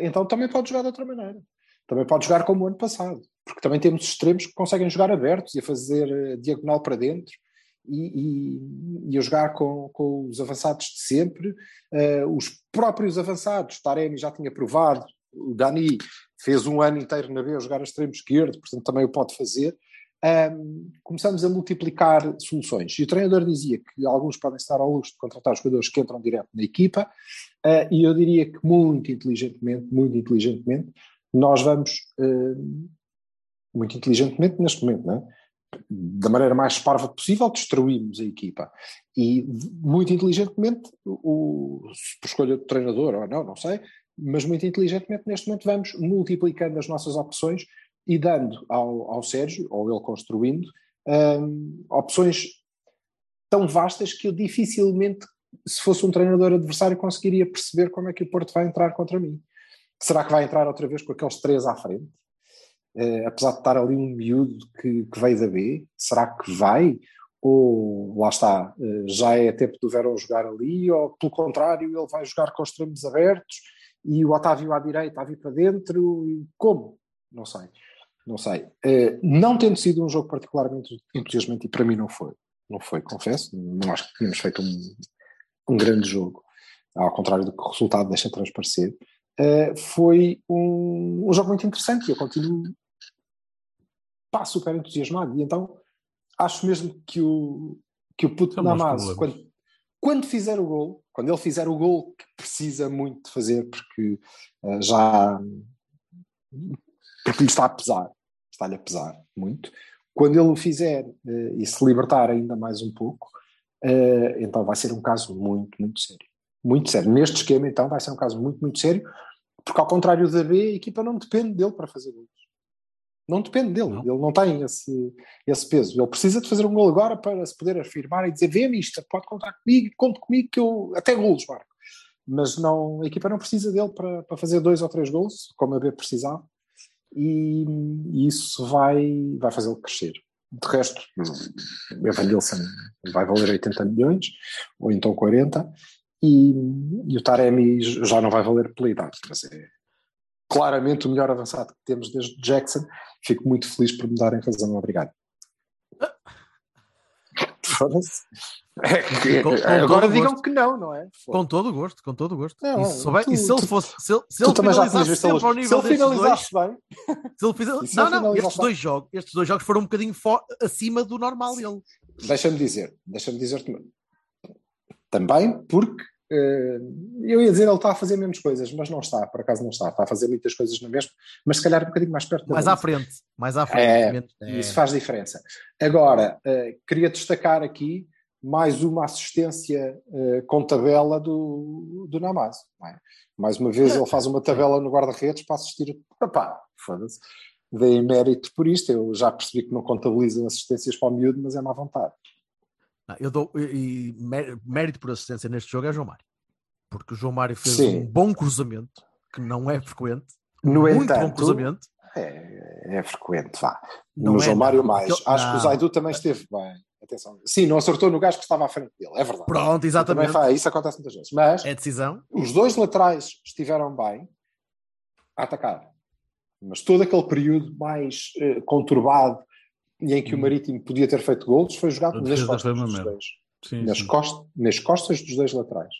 então também pode jogar de outra maneira. Também pode jogar como o ano passado porque também temos extremos que conseguem jogar abertos e a fazer uh, diagonal para dentro e, e, e a jogar com, com, os avançados de sempre. Uh, os próprios avançados, Taremi já tinha provado, o Dani fez um ano inteiro na B a jogar a extremo esquerdo, portanto também o pode fazer. Um, começamos a multiplicar soluções. E o treinador dizia que alguns podem estar ao luxo de contratar jogadores que entram direto na equipa, uh, e eu diria que muito inteligentemente, muito inteligentemente, nós vamos uh, muito inteligentemente neste momento, não é? da maneira mais parva possível, destruímos a equipa. E muito inteligentemente, o, por escolha do treinador ou não, não sei, mas muito inteligentemente neste momento vamos multiplicando as nossas opções e dando ao, ao Sérgio, ou ele construindo, um, opções tão vastas que eu dificilmente, se fosse um treinador adversário, conseguiria perceber como é que o Porto vai entrar contra mim. Será que vai entrar outra vez com aqueles três à frente? uh, apesar de estar ali um miúdo que, que veio da B, será que vai? Ou lá está, uh, já é tempo do Verão jogar ali, ou pelo contrário, ele vai jogar com os extremos abertos e o Otávio à direita a vir para dentro, e como? Não sei, não sei. Uh, não tendo sido um jogo particularmente entusiasmante, e para mim não foi, não foi, confesso, não acho que tínhamos feito um, um grande jogo, ao contrário do que o resultado deixa transparecer. Uh, foi um, um, jogo muito interessante e eu continuo pá, super entusiasmado. E então acho mesmo que o, que o Puto quando, quando fizer o gol, quando ele fizer o gol que precisa muito de fazer, porque uh, já porque lhe está a pesar, está-lhe a pesar muito. Quando ele o fizer uh, e se libertar ainda mais um pouco, uh, então vai ser um caso muito, muito sério. Muito sério. Neste esquema, então, vai ser um caso muito, muito sério, porque ao contrário da B, a equipa não depende dele para fazer gols. Não depende dele, não. ele não tem esse, esse peso. Ele precisa de fazer um gol agora para se poder afirmar e dizer: vê-me isto, pode contar comigo, conte comigo que eu até golos marco. Mas não, a equipa não precisa dele para, para fazer dois ou três gols, como a B precisava, e, isso vai, vai fazê-lo crescer. De resto, Evan Nilsson vai valer 80 milhões, ou então 40, e, e o Taremi já não vai valer pela idade, mas é, claramente o melhor avançado que temos desde Jackson. Fico muito feliz por me darem razão. Obrigado. É que, com, com agora digam gosto. que não, não é? Com todo o gosto, com todo o gosto. Não, e, se souber, tu, e se ele fosse, se, se ele finalizasse sempre ao nível se ele finalizasse dois, bem, se ele fizer, se não, ele não, estes dois jogos, estes dois jogos foram um bocadinho for, acima do normal dele. Deixa-me dizer, deixa-me dizer também porque eu ia dizer ele está a fazer menos coisas, mas não está, por acaso não está, está a fazer muitas coisas na mesma, mas se calhar um bocadinho mais perto Mais à frente, mais à frente. É, é. Isso faz diferença. Agora, uh, queria destacar aqui mais uma assistência uh, com tabela do, do Namazo. É? Mais uma vez ele faz uma tabela no guarda-redes para assistir. Epá, foda-se. Dei mérito por isto. Eu já percebi que não contabilizam assistências para o miúdo, mas é má vontade. Não, eu dou e, e, mérito por assistência neste jogo é João Mário. Porque o João Mário fez Sim. um bom cruzamento, que não é frequente. No muito entanto, bom cruzamento. É, é frequente, vá. Não no é, João Mário mais. Acho não. que o Zaidu também esteve bem. Atenção. Sim, não acertou no gajo que estava à frente dele, é verdade. Pronto, exatamente. Faz, isso acontece muitas vezes. Mas é decisão. Os dois laterais estiveram bem a atacar. Mas todo aquele período mais uh, conturbado, e em que o hum. Marítimo podia ter feito gols foi jogado nas costas dos dois. Sim, nas, sim. Cost, nas costas dos dois laterais.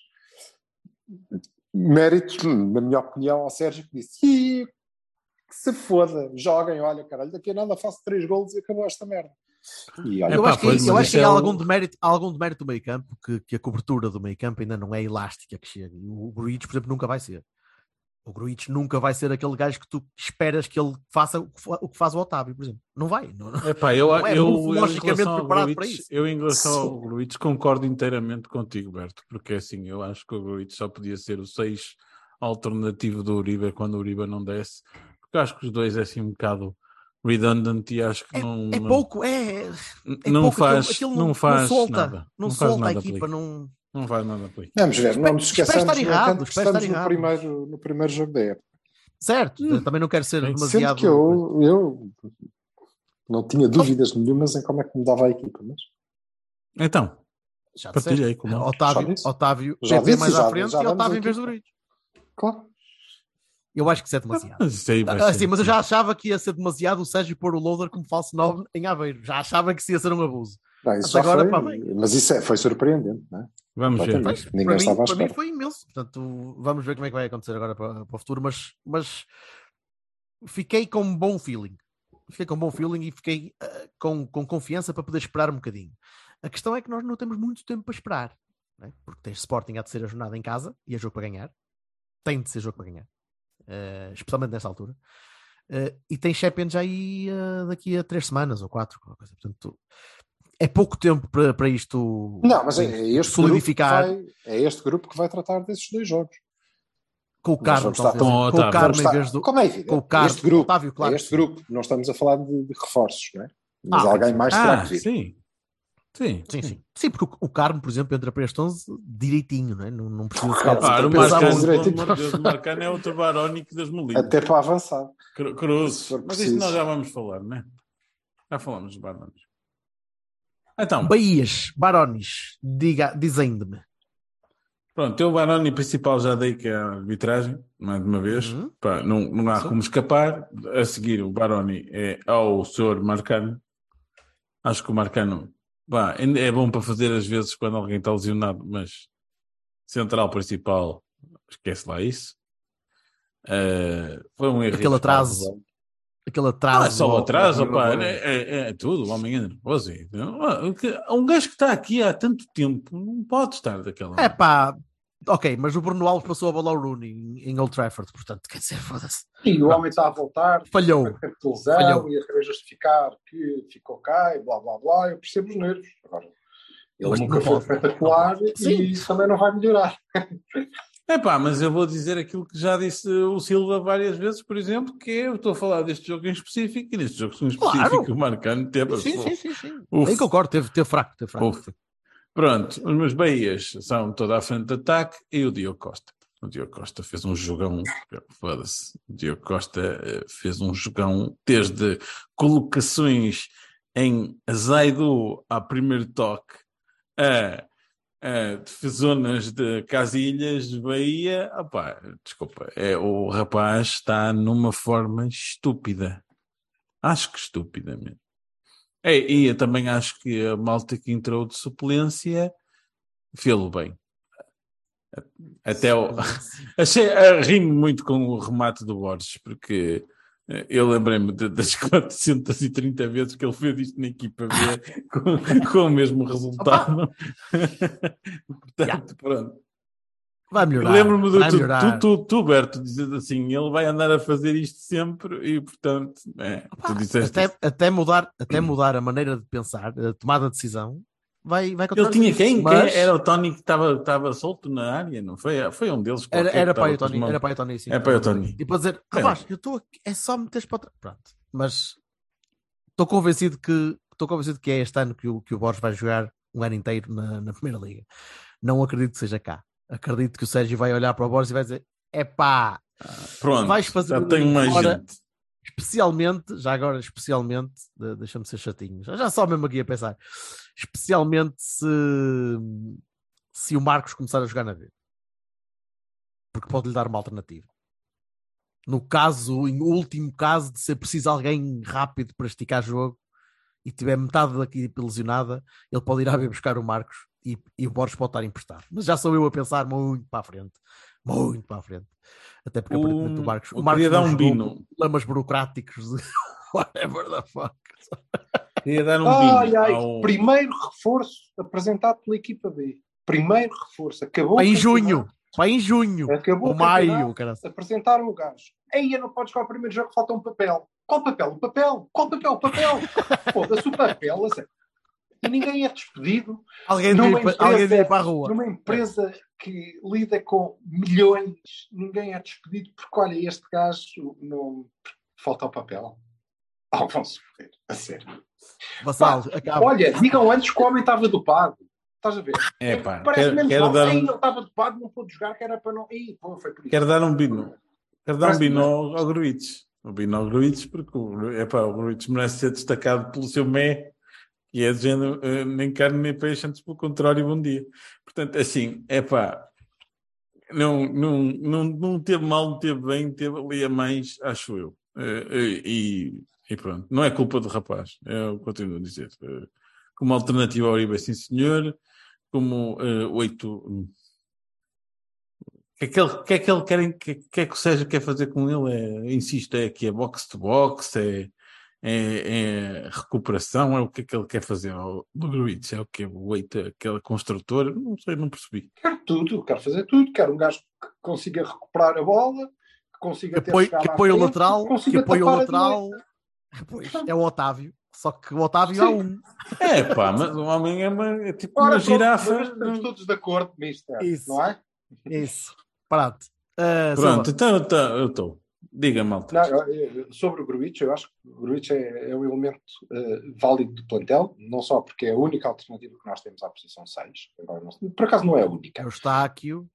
Mérito, na minha opinião, ao Sérgio que disse: que se foda, joguem, olha, caralho, daqui a nada faço três gols e acabou esta merda. E olha, Eu Epá, acho que, eu acho que há é algum demérito, há algum demérito do meio campo que, que a cobertura do meio campo ainda não é elástica que chega. E O Gruitch, por exemplo, nunca vai ser. O Gruitch nunca vai ser aquele gajo que tu esperas que ele faça o que, faz o Otávio, por exemplo. Não vai. Não, não. Epá, eu, Não é eu, eu, relação ao preparado para Gruitch, isso. eu em relação ao Sim. Gruitch concordo inteiramente contigo, Berto, porque assim, eu acho que o Gruitch só podia ser o 6 alternativo do Uribe quando o Uribe não desce, porque acho que os dois é assim um bocado redundant e acho que É, não, é não- pouco, é. é não pouco, faz, aquilo- aquilo não faz solta, nada, Não, solta a equipa, não. Não faz nada por aí. Vamos ver, não nos esqueçamos estar errado, que espero estar estamos no errado. primeiro, no primeiro jogo da época. Certo, Hum. também não quero ser Sendo demasiado. que eu, eu não tinha dúvidas nenhumas em como é que mudava a equipa, mas Então, Já partilhei com. Já Otávio, disse. Otávio Já disse, mais já- à frente já e Otávio em vez do Gruitch. claro. Eu acho que isso é demasiado. Mas isso aí vai Ah, sim, mas eu já achava que ia ser demasiado o Sérgio pôr o loader como falso 9 em Aveiro. Já achava que isso ia ser um abuso. Não, Mas isso já agora, foi, pá, bem. mas isso é- foi surpreendente, não é? Vamos ver. Mas, para, mim, para mim foi imenso. Portanto, vamos ver como é que vai acontecer agora para, para o futuro. Mas, mas fiquei com um bom feeling. Fiquei com um bom feeling e fiquei ah, com, com confiança para poder esperar um bocadinho. A questão é que nós não temos muito tempo para esperar. não é? Porque tens Sporting a terceira jornada em casa e é jogo para ganhar. Tem de ser jogo para ganhar. eh, especialmente nesta altura. Eh, e tem Champions aí daqui a três semanas ou quatro. coisa. Portanto, é pouco tempo para, para isto Não, mas é, é este solidificar vai, é este grupo que vai tratar desses dois jogos. com o Carmo, talvez. com o Com o. Carmo em vez do. Como é evidente, com o Carmo, este grupo, Otávio, claro é este grupo, não estamos a falar de, de reforços, não é? Mas Ah, alguém mais terá Ah, que vir. sim. Sim. Sim, sim. Sim, porque o, o Carmo, por exemplo, entra para este 11 direitinho, não é? Não, não precisa Claro, sequer- Claro, o Marcano, o Marcano é outro Barónico das Molinas. Até para avançar. Cru- Cruz. Mas isso nós já vamos falar, né? Já falamos dos Barónicos. Então, Baías, Barones, diga, dizem-me. pronto, eu o Baroni principal já dei que é a arbitragem, mais de uma vez. Uhum. Pá, não, não há Sim. como escapar. A seguir, o Baroni é ao senhor Marcano. Acho que o Marcano pá, é bom para fazer às vezes quando alguém está lesionado, mas central principal, esquece lá isso. Eh, foi um erro. Aquele atraso. Aquele atraso. Não é só o atraso, ao- pá, ao- é, é, é tudo, o homem é nervoso. Um gajo que está aqui há tanto tempo não pode estar daquela. É pá, ok, mas o Bruno Alves passou a bola ao Rooney em, em Old Trafford, portanto, quer dizer, foda-se. E o homem está a voltar, Falhou. a lesão Falhou. e a querer justificar que ficou cá e blá blá blá. Eu percebo os nervos. Agora, ele Mas nunca foi espetacular e também não vai melhorar. É pá, mas eu vou dizer aquilo que já disse o Silva várias vezes, por exemplo, que eu estou a falar deste jogo em específico e neste jogo em específico Claro. o Marcano teve. Sim, sim, sim, sim. Uf. Aí concordo, teve, teve fraco, teve fraco. Uf. Pronto, os meus Bahias são toda à frente de ataque e o Diogo Costa. O Diogo Costa fez um jogão, foda-se. O Diogo Costa eh, fez um jogão desde colocações em Zaidu a primeiro toque a, a defesonas de Casilhas, Bahia. Opá, desculpa, é, o rapaz está numa forma estúpida. Acho que estúpida mesmo. É, e eu também acho que a malta que entrou de suplência fê-lo bem. Até o... Achei, ah, rimo muito com o remate do Borges, porque eh, eu lembrei-me das 430 vezes que ele fez isto na equipa B com, com o mesmo resultado. Portanto, pronto. Vai melhorar. Lembro-me do tu, melhorar. tu, tu, tu, Berto, dizer assim: ele vai andar a fazer isto sempre e, portanto, é, tu disseste até, até, mudar, até mudar a maneira de pensar, a tomada de decisão, vai, vai Ele tinha quem? Mas Quem? Era o Tony que estava estava solto na área, não foi? Foi um deles. Era, era que para o Tony, era para o Tony, sim. É para o Tony. E para dizer, É. rapaz, eu estou aqui, é só meteres para trás. Pronto. Mas estou convencido que estou convencido que é este ano que o, que o Borges vai jogar um ano inteiro na, na Primeira Liga. Não acredito que seja cá. Acredito que o Sérgio vai olhar para o Borges e vai dizer: é pá, Pronto, vais fazer já tenho mais gente. Especialmente, já agora, especialmente, de- deixa-me ser chatinho, já, só mesmo aqui a pensar, especialmente se, se o Marcos começar a jogar na B, porque pode lhe dar uma alternativa. No caso, em último caso, de ser preciso alguém rápido para esticar jogo e tiver metade da equipe lesionada, ele pode ir a B buscar o Marcos e, e o Borges pode estar emprestado. Mas já sou eu a pensar muito para a frente. Muito para a frente. Até porque aparentemente o Marcos, o Marcos dar um bino. problemas burocráticos whatever the fuck. Ia dar um Ai, bingo ai, ao- primeiro reforço apresentado pela equipa B. Primeiro reforço. Acabou Vai o em junho. Vai em junho. Acabou Ou o maio. Apresentaram o gajo. Aí não pode jogar o primeiro jogo, falta um papel. Qual papel? O papel? Qual papel? O papel? Foda-se o papel. a sério. E ninguém é despedido Alguém numa para- alguém ir para a rua. numa empresa que lida com milhões. Ninguém é despedido porque, olha, este gajo não falta o papel. Vão se foder, a sério. Vassal, Pá, acaba. Olha, digam antes que o homem estava dopado. Estás a ver? É pá, Parece quero, quero mal. dar Ei, um, ele estava dopado, não pôde jogar, que era para não. Ih, pô, foi por isso. quero dar um bino. Quero dar um bino que ao, ao Gruitch. Um bino ao Gruitch, porque o, epá, o Gruitch merece ser destacado pelo seu mé, que é de género, eh, nem carne nem peixe, antes pelo contrário, bom dia. Portanto, assim, é pá, não, não, não, não teve mal, não teve bem, teve ali a mais, acho eu. Eh, e, e pronto, não é culpa do rapaz, eu continuo a dizer. Eh, Como alternativa ao Uribe, sim senhor, como oito. O que é que ele, que é que ele quer, que, que é que o Sérgio quer fazer com ele? É, insisto, é que é box to box, é, é, é recuperação, é o que é que ele quer fazer ao- do Gruitch? É o que? O oito, aquela construtora? Não sei, não percebi. Quero tudo, quero fazer tudo. Quero um gajo que consiga recuperar a bola, que consiga Que ter que apoie o frente, lateral. Que apoie o lateral. direita. Pois, é o Otávio. Só que o Otávio há um. É pá, mas o homem é, uma, é tipo Ora, uma girafa. Estamos todos de acordo, mister. Isso. Não é? Isso. Prato. Ah, Pronto, Silva, então tô- eu estou. Diga, malta. Não, sobre o Gruitch, eu acho que o Gruitch é, é um elemento eh, válido do plantel, não só porque é a única alternativa que nós temos à posição 6. Agora, não- por acaso não é a única. é o Estáquio.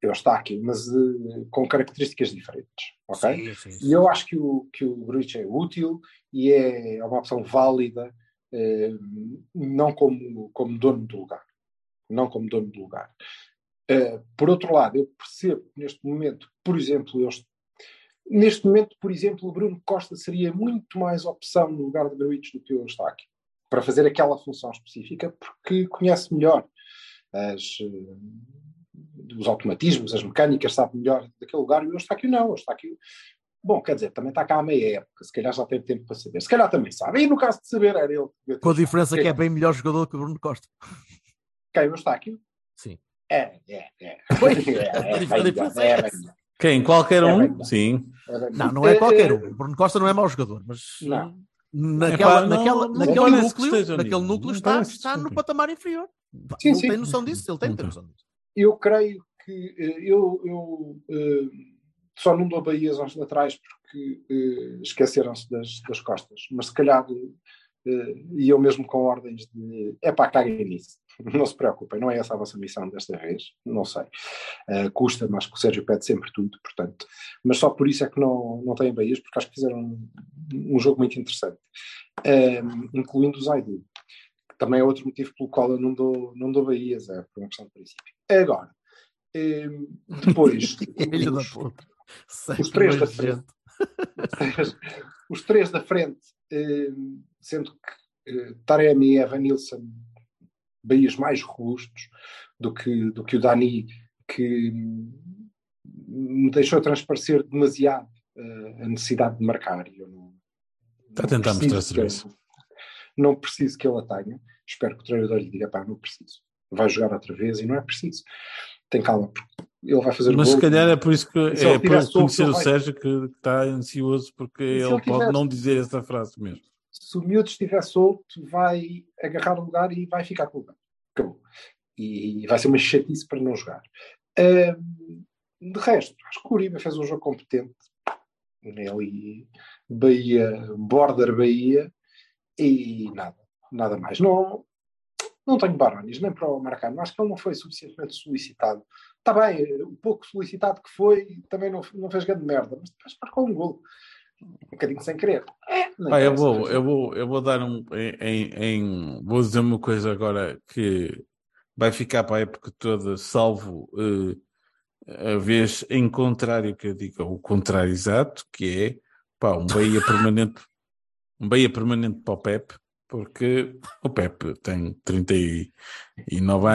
Eu está aqui, mas eh, com características diferentes. ok? Sim, sim, sim. E eu acho que o, que o Gruitch é útil e é uma opção válida, eh, não como, como dono do lugar. Não como dono do lugar. Por outro lado, eu percebo que neste momento, por exemplo, eu, est- neste momento, por exemplo, o Bruno Costa seria muito mais opção no lugar de Gruitch do que o Eustáquio, para fazer aquela função específica, porque conhece melhor as, eh, os automatismos, as mecânicas, sabe melhor daquele lugar, e o Eustáquio não. O Eustáquio Bom, quer dizer, também está cá há meia época, se calhar já tem tempo para saber. Se calhar também sabe. E no caso de saber, era ele. ter Com a diferença que é bem melhor jogador que o Bruno Costa. Quem o Eustáquio? Sim. É, é, é. Pois, É, é, a é, diferença bem é melhor, é bem essa. melhor, Quem? Qualquer É um? bem. Sim. é bem Não, não é qualquer um. Eh, O Bruno Costa não é mau jogador, mas Não. naquela, Epá, não- naquela, não naquele núcleo, naquele núcleo está, está no patamar inferior. Sim, ele sim. tem noção disso, ele tem, tem. noção disso. Eu creio que eh, eu, eu eh, só não dou baías aos laterais porque eh, esqueceram-se das, das costas, mas se calhar e eu mesmo com ordens de é pá, caguem nisso. Não se preocupem, não é essa a vossa missão desta vez, não sei. Eh, custa, mas que o Sérgio pede sempre tudo, portanto. Mas só por isso é que não, não têm baías, porque acho que fizeram um, um jogo muito interessante, Eh, incluindo o Zaidu. que Também é outro motivo pelo qual eu não dou, não dou baías, é por uma questão de princípio. Agora, eh, depois, os- os três da frente. os três da frente, sendo que eh, Taremi e Evan Nilsson Bahias mais robustos do que, do que o Dani, que me deixou transparecer demasiado eh, a necessidade de marcar. e Eu não, Está a tentar mostrar serviço. Não preciso que ele a tenha. Espero que o treinador lhe diga: pá, não preciso. Vai jogar outra vez e não é preciso. Tem calma, porque ele vai fazer Mas gol. se calhar é por isso que é por conhecer o vai- Sérgio que está ansioso porque ele pode não dizer essa frase mesmo. Se o miúdo estiver solto, vai agarrar o lugar e vai ficar com o lugar. Acabou. E vai ser uma chatice para não jogar. Ahm, de resto, acho que o Uribe fez um jogo competente. Ali, Bahia, border Bahia, e nada, nada mais. Não, não tenho barões, nem para o Maracano. Acho que ele não foi suficientemente solicitado. Está bem, o pouco solicitado que foi, também não, não fez grande merda, mas depois marcou um gol. Um bocadinho sem querer. É, não Ah, eu vou, eu vou, eu vou dar um em, em- vou dizer uma coisa agora que vai ficar para a época toda, salvo eh, a vez em contrário que eu diga o contrário exato, que é pá, um Bahia permanente, um Bahia permanente para o Pep, porque o Pep tem 39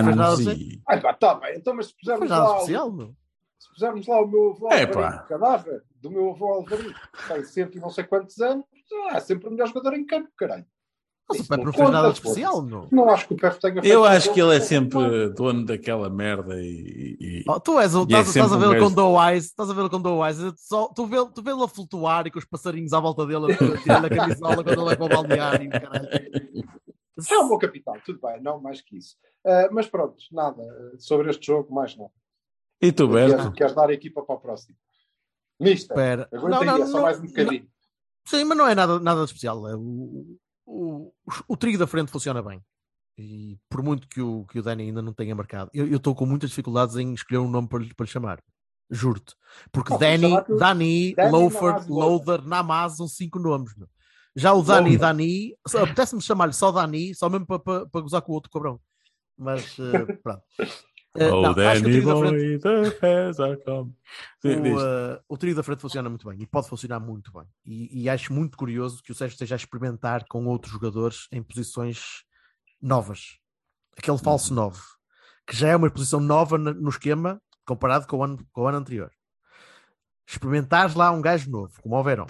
faz nada anos e Ai, pá, tá bem, então, mas se pusermos lá, especial, o, meu. se pusermos lá o meu É, pá. cadáver do meu avô Alvarinho, que tem cento e não sei quantos anos, ah, é sempre o melhor jogador em campo, caralho. Mas o Pepe não fez nada de especial, não. Não acho que o Pepe tenha feito Eu acho que ele é sempre dono daquela merda e. e- Oh, tu és o, E é estás, estás a ver com Doe Wise, estás a ver com Doe Wise, só, tu vê- tu vê-lo a flutuar e com os passarinhos à volta dele, a tirar a camisola quando ele vai para o balneário, caralho. É um bom capitão, tudo bem, não mais que isso. Ah, mas pronto, nada. ah, Sobre este jogo, mais não. E tu, Queres, Berto? queres dar a equipa para o próximo? Mister, Espera. aguenta aí, é só mais um bocadinho. Sim, mas não é nada, nada de especial. É o, o, o trio da frente funciona bem. E por muito que o, que o Dani ainda não tenha marcado, eu estou com muitas dificuldades em escolher um nome para, lhe- para lhe chamar. Juro-te. Porque Oh, Dani, Dani, Dani, Loafer. Loader, Namaz são cinco nomes. Meu. Já o Dani, Loafer. Dani, apetece-me chamar-lhe só Dani, só mesmo para, para, para gozar com o outro cabrão. Mas eh, pronto. Eh, Oh, não, acho que o trio da frente o, uh, o trio da frente funciona muito bem e pode funcionar muito bem. E, e acho muito curioso que o Sérgio esteja a experimentar com outros jogadores em posições novas. Aquele falso 9, que já é uma posição nova no esquema comparado com o ano, com o ano anterior. Experimentares lá um gajo novo, como o Verão.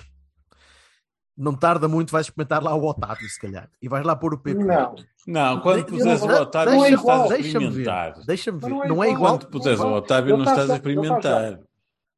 Não tarda muito, vais experimentar lá o Otávio, se calhar. E vais lá pôr o Pepe. Não, Não, quando De- puseres o Otávio, não é igual. estás a Deixa-me ver. experimentar. Deixa-me ver. Não, não é é igual. Quando puseres o Ele Otávio, não está estás a já. experimentar.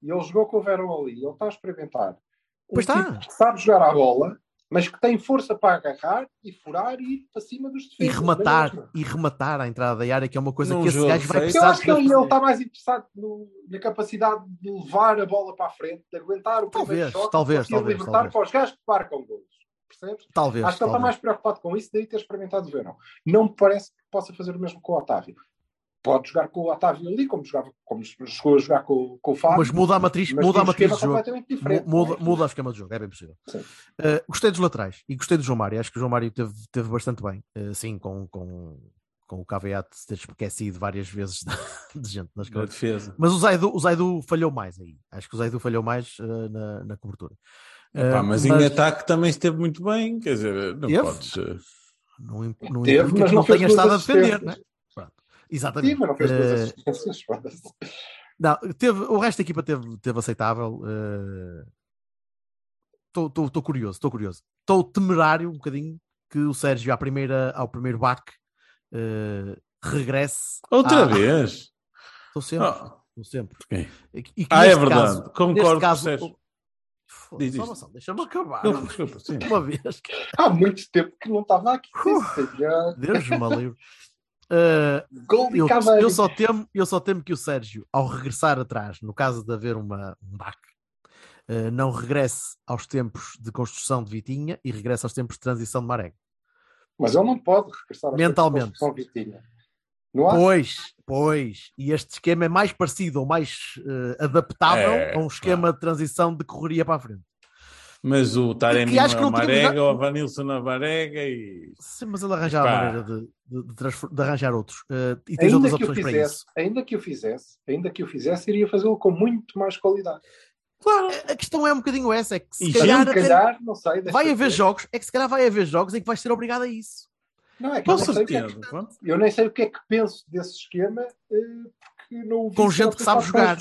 E ele jogou com o Verão ali, ele está a experimentar. Um Pois está. tipo que sabe jogar à bola, mas que tem força para agarrar e furar e ir para cima dos E defesas. rematar, Não é mesmo? e rematar a entrada da área, que é uma coisa Num que esse jogo gajo vai feito. Eu precisar acho que ele, está mais interessado no- na capacidade de levar a bola para a frente, de aguentar o primeiro Talvez, choque, talvez, talvez, libertar talvez. para os gajos que marcam gols. Percebes? Talvez. Acho que ele está mais preocupado com isso, daí ter experimentado o verão. Não me parece que possa fazer o mesmo com o Otávio. Pode jogar com o Otávio ali, como, jogava, como chegou a jogar com, com o Fábio. Mas muda a matriz, mas muda a matriz de jogo. Muda, é? muda o esquema de jogo, é bem possível. Sim. Uh, gostei dos laterais e gostei do João Mário. Acho que o João Mário teve, teve bastante bem. Uh, sim, com, com, com o caveat de ter esquecido várias vezes de, de gente nas Na defesa. Mas o Zaidu, o Zaidu falhou mais aí. Acho que o Zaidu falhou mais uh, na, na cobertura. Epá, Uh, mas, em ataque também esteve muito bem. Quer dizer, não Teve? podes. não, não Teve, implica mas que não tenha estado a defender, né? Exatamente. Sim, mas não fez duas Uh. Não, teve, o resto da equipa teve, teve aceitável. Estou curioso, estou curioso. Estou temerário um bocadinho que o Sérgio, à primeira, ao primeiro baque, eh, regresse. Outra à- vez. Estou sempre. Ah, Estou sempre. ok. E, e Ah, é verdade. caso- Concordo o caso, Sérgio. Deixa-me acabar. Desculpa, desculpa, sim. Uma vez. Há muito tempo que não estava aqui. Uh. Deus me livre. Gol de eu, eu só temo, eu só temo que o Sérgio, ao regressar atrás, no caso de haver uma, um baque, eh, não regresse aos tempos de construção de Vitinha e regresse aos tempos de transição de Marega. Mas ele não pode regressar aos Mentalmente. tempos de construção Vitinha. Não há? Pois, pois. E este esquema é mais parecido ou mais eh, adaptável É, a um esquema de transição de correria para a frente. Mas o Taremi acho é o não Marega, o Vanilson a Marega e. Sim, mas ele arranjava a maneira de, de- de arranjar outros. eh, e tens Ainda outras que, o opções para fizesse, isso. ainda que o fizesse, ainda que o fizesse, iria fazê-lo com muito mais qualidade. Claro. A- questão é um bocadinho essa, é que se E calhar, se calhar, não sei. vai haver ver. jogos, é que se calhar vai haver jogos em que vais ser obrigado a isso. Não, é que Com eu, não sei o que é certeza. que, eu nem sei o que é que penso desse esquema, eh, porque não Com gente que sabe jogar.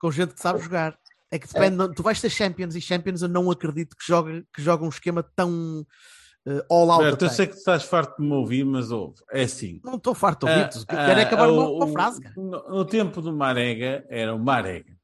com gente que sabe jogar. É que depende, tu vais ter Champions e Champions eu não acredito que jogue, que jogue um esquema tão eh, all out. Berto, eu attack. sei que estás farto de me ouvir, mas ouve, é assim. Não estou farto de Ah, ouvir-te. Quero é ah, acabar o- uma, uma frase. No, no tempo do Marega, era o Marega.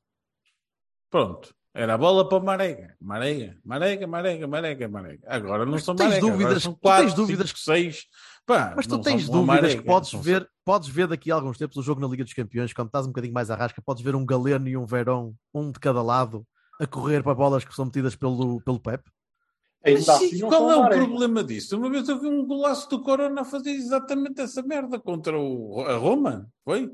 Pronto. Era a bola para o Marega. Marega, Marega, Marega, Marega, Marega. Agora não Mas tu são Marega. dúvidas- são tu quatro, tens dúvidas- cinco, seis. Pá, Mas tu tens dúvidas que podes ver, podes ver daqui a alguns tempos o jogo na Liga dos Campeões, quando estás um bocadinho mais à rasca, podes ver um Galeno e um Verón, um de cada lado, a correr para bolas que são metidas pelo, pelo Pep. Mas assim, qual é o problema disso? Uma vez eu vi um golaço do Corona a fazer exatamente essa merda contra o, a Roma. Foi?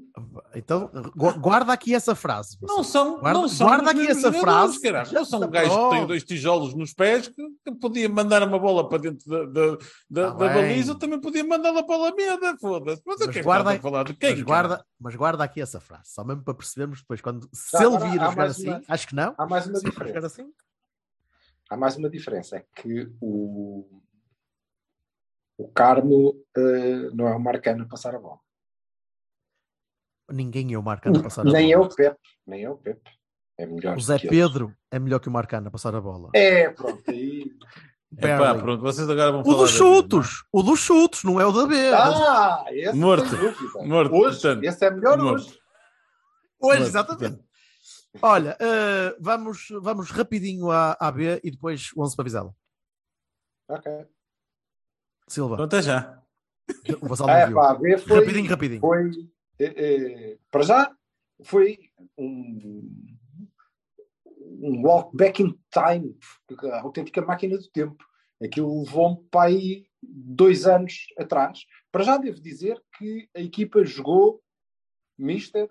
Então, gu- guarda aqui essa frase. Não são, Guarda- não são guarda aqui essa frase. caralho. Não são um gajo que tem bom. dois tijolos nos pés que, que podia mandar uma bola para dentro da, da, da, Tá da baliza, também podia mandá-la para a Alameda, foda-se. Mas o Mas que é que guarda- falar de quem? mas, guarda, mas guarda aqui essa frase, só mesmo para percebermos depois quando se Já, ele vir a jogar assim, uma- acho que não. Há mais uma Se diferença. assim, Há mais uma diferença. É que o, o Carmo eh, não é o Marcano a passar a bola. ninguém é o Marcano a passar a Nem é bola. o Pepe. Nem é o Pepe. É melhor O Zé eles. Pedro é melhor que o Marcano a passar a bola. É, pronto. Aí É pá, Barely. pronto, vocês agora vão O falar. dos chutos. O dos chutos, não é o da B. Ah, esse Morto. Morto, Hoje, portanto. esse é melhor Morto. hoje. Hoje, Mas, exatamente. Olha, eh, vamos, vamos rapidinho à, à B e depois o 11 para Vizela. Ok. Silva, até já. o Vassal não É, viu. pá, a ver, foi, Rapidinho, rapidinho. foi eh, eh, para já foi um, um walk back in time, a autêntica máquina do tempo. Aquilo levou-me para aí dois anos atrás. Para já devo dizer que a equipa jogou Mister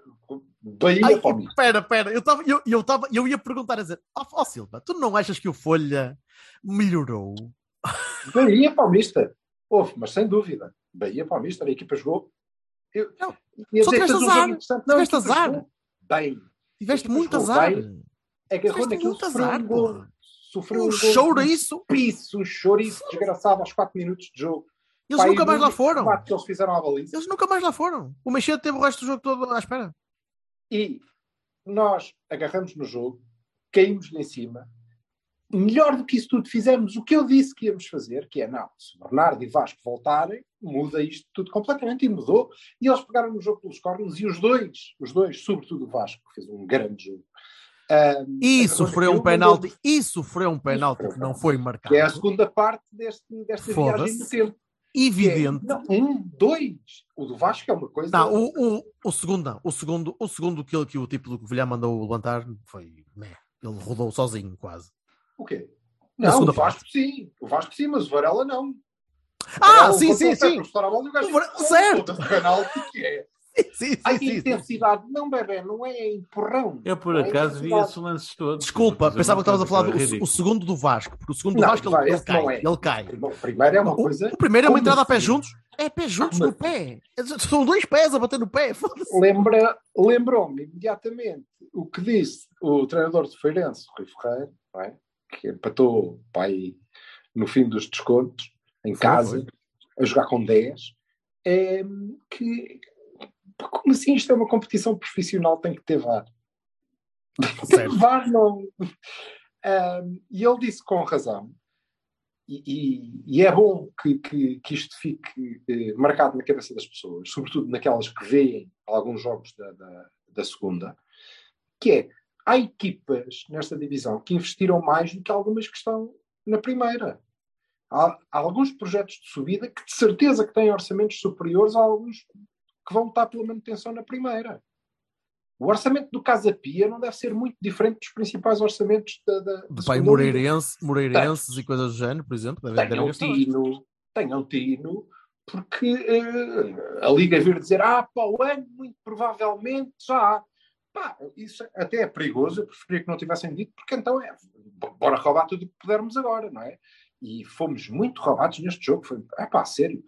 Bahia Ai, para o Mister. espera, espera, eu, tava, eu, eu, tava, eu ia perguntar a dizer, ó ó, Silva, tu não achas que o Folha melhorou? Bahia para o Mister. Houve, mas sem dúvida. Bahia para o Mister, a equipa jogou. Eu, Não, só que tiveste azar. Não, Tiveste azar. Bem. Tiveste muito azar. bem. Agarrou Tiveste muito sofreu azar, um. Sofreu Um um gol. chouriço. Piso, um chouriço desgraçado aos 4 minutos de jogo. Eles Pá, nunca e mais lá foram. que eles fizeram à baliza. Eles nunca mais lá foram. O Machado teve o resto do jogo todo à espera. E nós agarramos no jogo, caímos-lhe em cima. Melhor do que isso tudo, fizemos o que eu disse que íamos fazer, que é, não, se Bernardo e Vasco voltarem, muda isto tudo completamente, e mudou. E eles pegaram no jogo pelos cornos, e os dois, os dois, sobretudo o Vasco, que fez um grande jogo. ahm, E sofreu um penalti. mandou- E sofreu um penalti que não foi marcado. Que é a segunda parte deste, desta viagem no tempo. É, Evidente. não, um, dois. O do Vasco é uma coisa. Não, o, o, o segundo não. O segundo, o segundo que, ele- que o tipo do Vilhar mandou levantar foi. meh. Ele rodou sozinho, quase. O quê? Não, o Vasco sim. O Vasco sim, mas o Varela não. Ah, Varela sim, sim, o sim. o gajo O Varela- certo. o penalti que é. Sim, sim, A sim, sim. intensidade, não, bebê, não é empurrão. Eu, por é acaso, vi esses lances todos. Desculpa, pensava que estavas a falar do o, segundo do Vasco, porque o segundo do Não, Vasco ele, vai, ele esse cai. é. Ele cai. Bom, primeiro é uma O- coisa. O, primeiro é uma entrada a pé juntos. É pé juntos no pé. São dois pés a bater no pé. Lembra, lembrou-me imediatamente o que disse o treinador de Feirense, Rui Ferreira, não é? que empatou pai, no fim dos descontos, em Foi, casa, foi. a jogar com 10, é, que como assim isto é uma competição profissional, tem que ter VAR. Certo. VAR não. Ahm, e ele disse com razão, e, e- e é bom que, que- que isto fique eh, marcado na cabeça das pessoas, sobretudo naquelas que veem alguns jogos da, da, da segunda, que é, há equipas nesta divisão que investiram mais do que algumas que estão na primeira. Há, há alguns projetos de subida que de certeza que têm orçamentos superiores a alguns que vão estar pela manutenção na primeira. O orçamento do Casa Pia não deve ser muito diferente dos principais orçamentos da, da, Do pai. Moreirense, Moreirenses e coisas do género, por exemplo. Devem, devem Tenham mais. tino, tenham tino, porque eh, a Liga vir dizer, ah, para o ano, muito provavelmente já há. Pá, isso até é perigoso, eu preferia que não tivessem dito, porque então é, bora roubar tudo o que pudermos agora, não é? E fomos muito roubados neste jogo, foi, é pá, sério,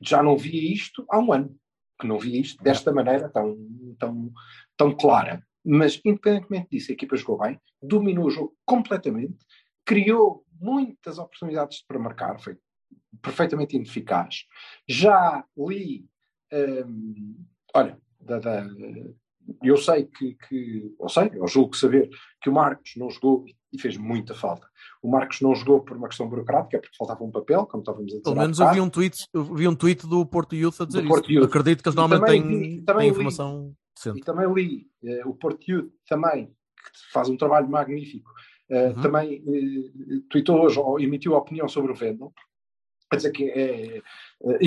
já não via isto há um ano, que não via isto desta maneira tão, tão, tão clara. Mas, independentemente disso, a equipa jogou bem, dominou o jogo completamente, criou muitas oportunidades para marcar, foi perfeitamente ineficaz. Já li, hum, olha, da, da- eu sei que, que, eu sei, eu julgo saber que o Marcos não jogou e fez muita falta. O Marcos não jogou por uma questão burocrática, porque faltava um papel, como estávamos a dizer. Pelo menos eu vi um tweet, eu vi um tweet do Porto Youth a dizer Do isso. Youth. Acredito que eles E normalmente têm, têm li. informação E decente. também li eh, o Porto Youth também, que faz um trabalho magnífico, eh, Uhum. também eh, tweetou hoje, ou emitiu a opinião sobre o Vendel, a dizer que é, eh,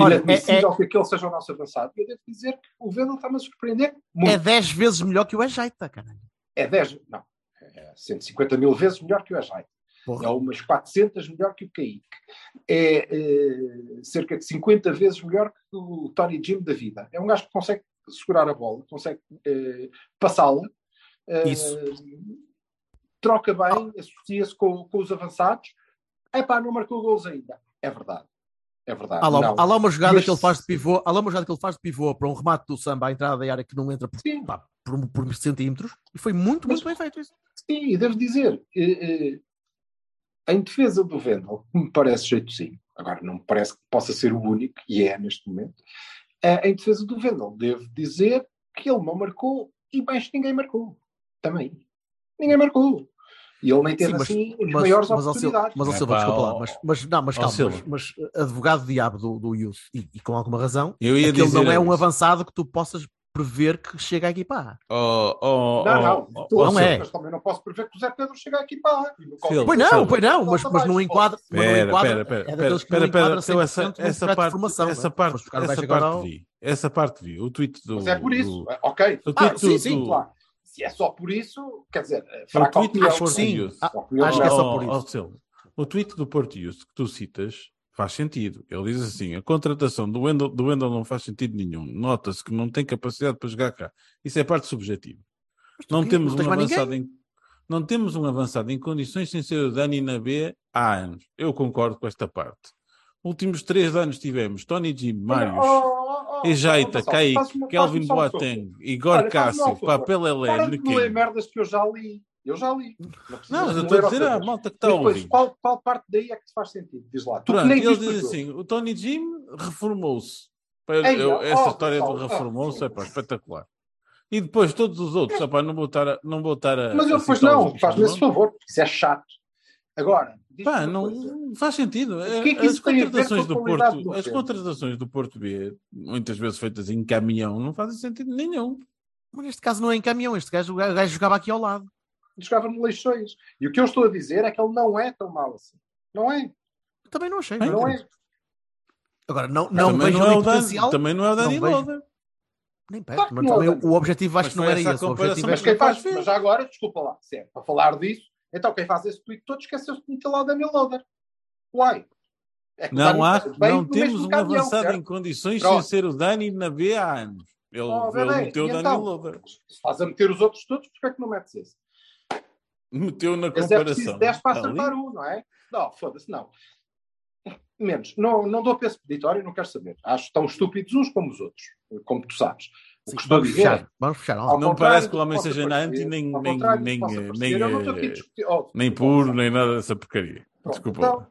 Olha, inadmissível que aquele seja o nosso avançado. E eu devo dizer que o Vendel está-me a surpreender muito. É 10 vezes melhor que o Ajeita, caralho. É 10, não, é 150 mil vezes melhor que o Ajay. Porra. É umas 400 melhor que o Kaique. É eh, cerca de 50 vezes melhor que o Tony Jim da vida. É um gajo que consegue segurar a bola, consegue passá-la. Isso. Troca bem, associa-se com, com os avançados. Epá, não marcou gols ainda. É verdade. É verdade. Há lá, há lá uma jogada Mas- que ele faz de pivô, há lá uma jogada que ele faz de pivô para um remate do samba à entrada da área que não entra por, pá, por, por centímetros e foi muito, muito bem feito isso. Sim, e devo dizer, eh, eh, em defesa do Vendel, me parece jeitozinho. Agora, não me parece que possa ser o único, e é neste momento. Eh, em defesa do Vendel, devo dizer que ele não marcou e mais ninguém marcou. Também. Ninguém marcou. E ele nem teve Sim, mas- assim as mas, maiores mas, ao Silva, oportunidades. mas É Silva, pá, desculpa lá, mas, mas não, mas calma, mas, mas advogado diabo do, do Youth, e, e com alguma razão, Eu ia é que ele dizer não é um avançado que tu possas prever que chega à equipa A. Oh, oh, Não, oh, não, oh, não é. mas também não posso prever que o Zé Pedro chegue aqui para Pois não, Silva. pois não, mas, mas não enquadra. mas não Pera, enquadra- pera, pera, é pera, daqueles que não pera, pera, enquadra então essa, 100% no essa parte, formação, essa não é? parte, essa parte vi, essa parte vi, o tweet do... Mas é por isso. do- Ok. o Ah, tweet sim, do- sim, claro. Se é só por isso, quer dizer, o fraca tweet do opinião. acho que Porto sim. Youth. Ah, acho que é só por Oh, isso. oh, Silva, o tweet do Porto Youth que tu citas faz sentido. Ele diz assim: a contratação do Wendel, do Wendel não faz sentido nenhum. Nota-se que não tem capacidade para jogar cá. Isso é parte subjetiva. Não temos Não um avançado em não temos um avançado em condições sem ser o Dani na B há anos. Eu concordo com esta parte. Últimos três anos tivemos Tony Jim, Marius, Oh, oh, oh, oh, Gonçalo, Kaique, Kelvin. Boateng, Igor Cássio. Papel Para Helé, de Nequim. merdas que eu já li. Eu já li. Não, precisas Não, eu estou a dizer à malta que está a ouvir. qual, qual parte daí é que te faz sentido? Diz lá. Pronto, ele diz assim: o Tony Jim reformou-se. Essa ó, história do Gonçalo, reformou-se ó, é espetacular. E depois todos os outros, opá, não vou estar a. Não vou estar a Mas eu depois não, faz-me esse favor, porque isso é chato. Agora, Pá, coisa. não faz sentido. O que é que as isso contratações do Porto, do as contratações do Porto B, muitas vezes feitas em caminhão, não fazem sentido nenhum. Mas neste caso não é em caminhão, este gajo, o gajo jogava aqui ao lado. Jogava no Leixões. E o que eu estou a dizer é que ele não é tão mau assim. Não é. Também não achei. Não é. Agora, não, não também, vejo não é o Dani, potencial. também não é o Dani. Loader. Nem perto, Claro mas é o também o objetivo acho Mas que não era essa a esse. O comparação, objetivo Mas, é quem não faz mas já agora, desculpa lá, se é para falar disso, então quem faz esse tweet todo esqueceu-se de meter lá o Daniel Loader. Uai. É Não, há, não temos um caminhão, avançado certo? em condições Pronto. sem ser o Dani na B há anos. Ele, Oh, ele bem, meteu o e Dani então? Loader. Se estás a meter os outros todos, porquê é que não metes esse? Meteu na Esse é preciso comparação. 10 para acertar um, não é? Não, foda-se, não. Menos. Não, não dou para esse peditório, não quero saber. Acho tão estúpidos uns como os outros, como tu sabes. O que vamos fechar. Vamos fechar. Vamos. Não parece que o homem seja anti, nem- nem- nem, eh, nem, nem puro, nem nada dessa porcaria. Desculpa. Então.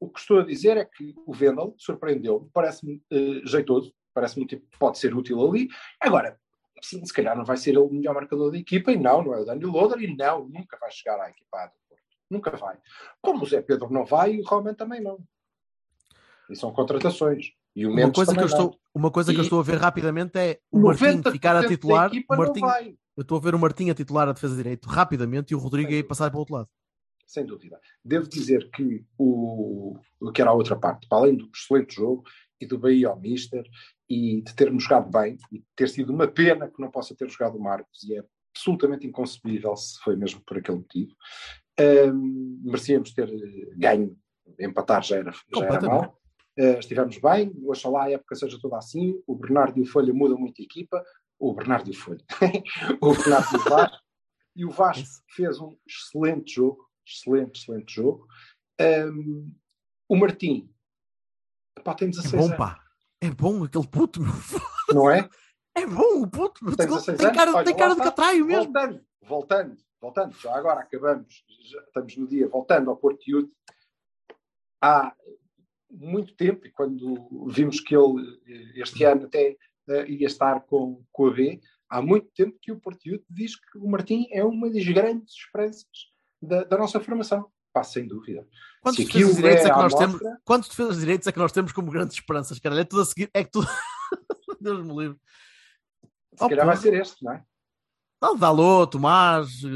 O que estou a dizer é que o Vendel surpreendeu-me, parece-me eh, jeitoso, parece-me que pode ser útil ali. Agora, sim, se calhar não vai ser ele o melhor marcador da equipa, e não, não é o Daniel Loader, e não, nunca vai chegar à equipa do Porto. Nunca vai. Como o Zé Pedro não vai, e o Roman também não. E são contratações. E o Uma Mendes coisa, que eu não. estou, uma coisa que eu E- estou a ver rapidamente é o Martim 90% ficar a titular. O Martim, eu estou a ver o Martim a titular a defesa de direito rapidamente e o Rodrigo a ir passar para o outro lado. sem dúvida. Devo dizer que o, que era a outra parte, para além do excelente jogo e do Bahia ao Mister e de termos jogado bem e de ter sido uma pena que não possa ter jogado o Marcos e é absolutamente inconcebível se foi mesmo por aquele motivo. Hum, merecíamos ter ganho, empatar já era, já era mal. Eh, estivemos bem, oxalá a época seja toda assim. O Bernardo e o Folha mudam muito a equipa. O Bernardo e o Folha. o Bernardo e o Vasco. E o Vasco fez um excelente jogo, excelente, excelente jogo. Um, o Martim, pá, tem É 16 bom, anos, pá. É bom aquele puto, meu. não é? É bom o puto. meu. Tem Tem, 16 anos? cara, Olha, tem cara de catraio mesmo. Voltando, voltando, voltando, já agora acabamos, já estamos no dia, voltando ao Porto Youth, há muito tempo, e quando vimos que ele eh, este ano até eh, ia estar com, com a B, há muito tempo que o Youth diz que o Martim é uma das grandes esperanças da, da nossa formação. Pá, sem dúvida. Quantos defesas direitos é é que nós temos? amostra- Quantos defesas de direitos é que nós temos como grandes esperanças, caralho? É tudo a seguir. É que tudo. Deus me livre. Se Oh, calhar vai ser este, não é? Não, Dalô, Tomás, eh,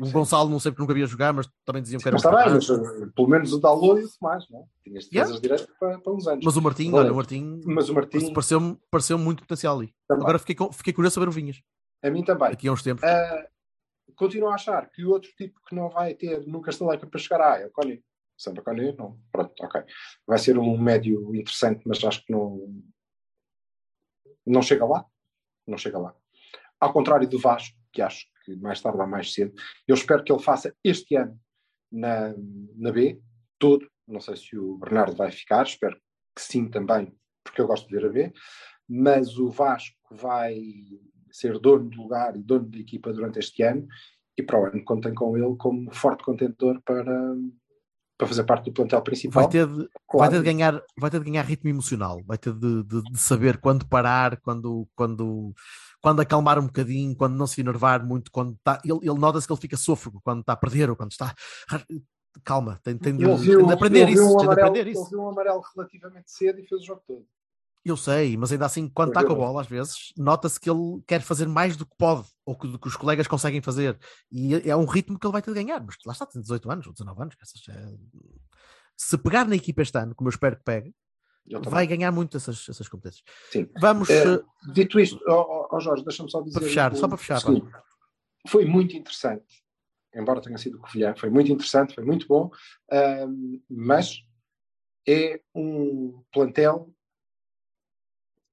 o, Gonçalo, não sei porque nunca havia jogar, mas também diziam que era Mas um está bem, mas uh, pelo menos o Dalot e o Tomás, não é? Tinhas defesas Yeah. direitas para, para uns anos. Mas o Martim, olha, o Martim Mas o Martim pareceu-me pareceu muito potencial ali. também. Agora fiquei, fiquei curioso saber o Vinhas, A mim também. daqui a uns tempos. Uh, continuo a achar que o outro tipo que não vai ter nunca estaleca para chegar a é o Coni. Sempre o Coni, não. Pronto, ok. Vai ser um médio interessante, mas acho que não. Não chega lá. Não chega lá. Ao contrário do Vasco, que acho que mais tarde ou mais cedo, eu espero que ele faça este ano na, na B, todo. Não sei se o Bernardo vai ficar, espero que sim também, porque eu gosto de ver a B. Mas o Vasco vai ser dono de lugar e dono de equipa durante este ano e para o ano contem com ele como forte contentor para, para fazer parte do plantel principal. Vai ter, de, vai, Claro. ter de ganhar, vai ter de ganhar ritmo emocional, vai ter de, de- de saber quando parar, quando, quando, quando acalmar um bocadinho, quando não se enervar muito, quando está. Ele, ele nota-se que ele fica sôfrego quando está a perder ou quando está. Calma, tem, tem, de, Ele viu, tem de aprender ele isso. um Tem de amarelo, aprender ele isso. viu um amarelo relativamente cedo e fez o jogo todo. Eu sei, mas ainda assim, quando está com a bola, às vezes, nota-se que ele quer fazer mais do que pode, ou que, do que os colegas conseguem fazer. E é um ritmo que ele vai ter de ganhar. Mas lá está, tem 18 anos ou 19 anos. é- Se pegar na equipa este ano, como eu espero que pegue, vai ganhar muito essas, essas competências. Sim. Vamos. Eh, Dito isto, ó ó, Jorge, deixa-me só dizer. Para fechar, o- só para fechar, seguinte. Foi muito interessante, embora tenha sido o Covilhã, foi muito interessante, foi muito bom, mas é um plantel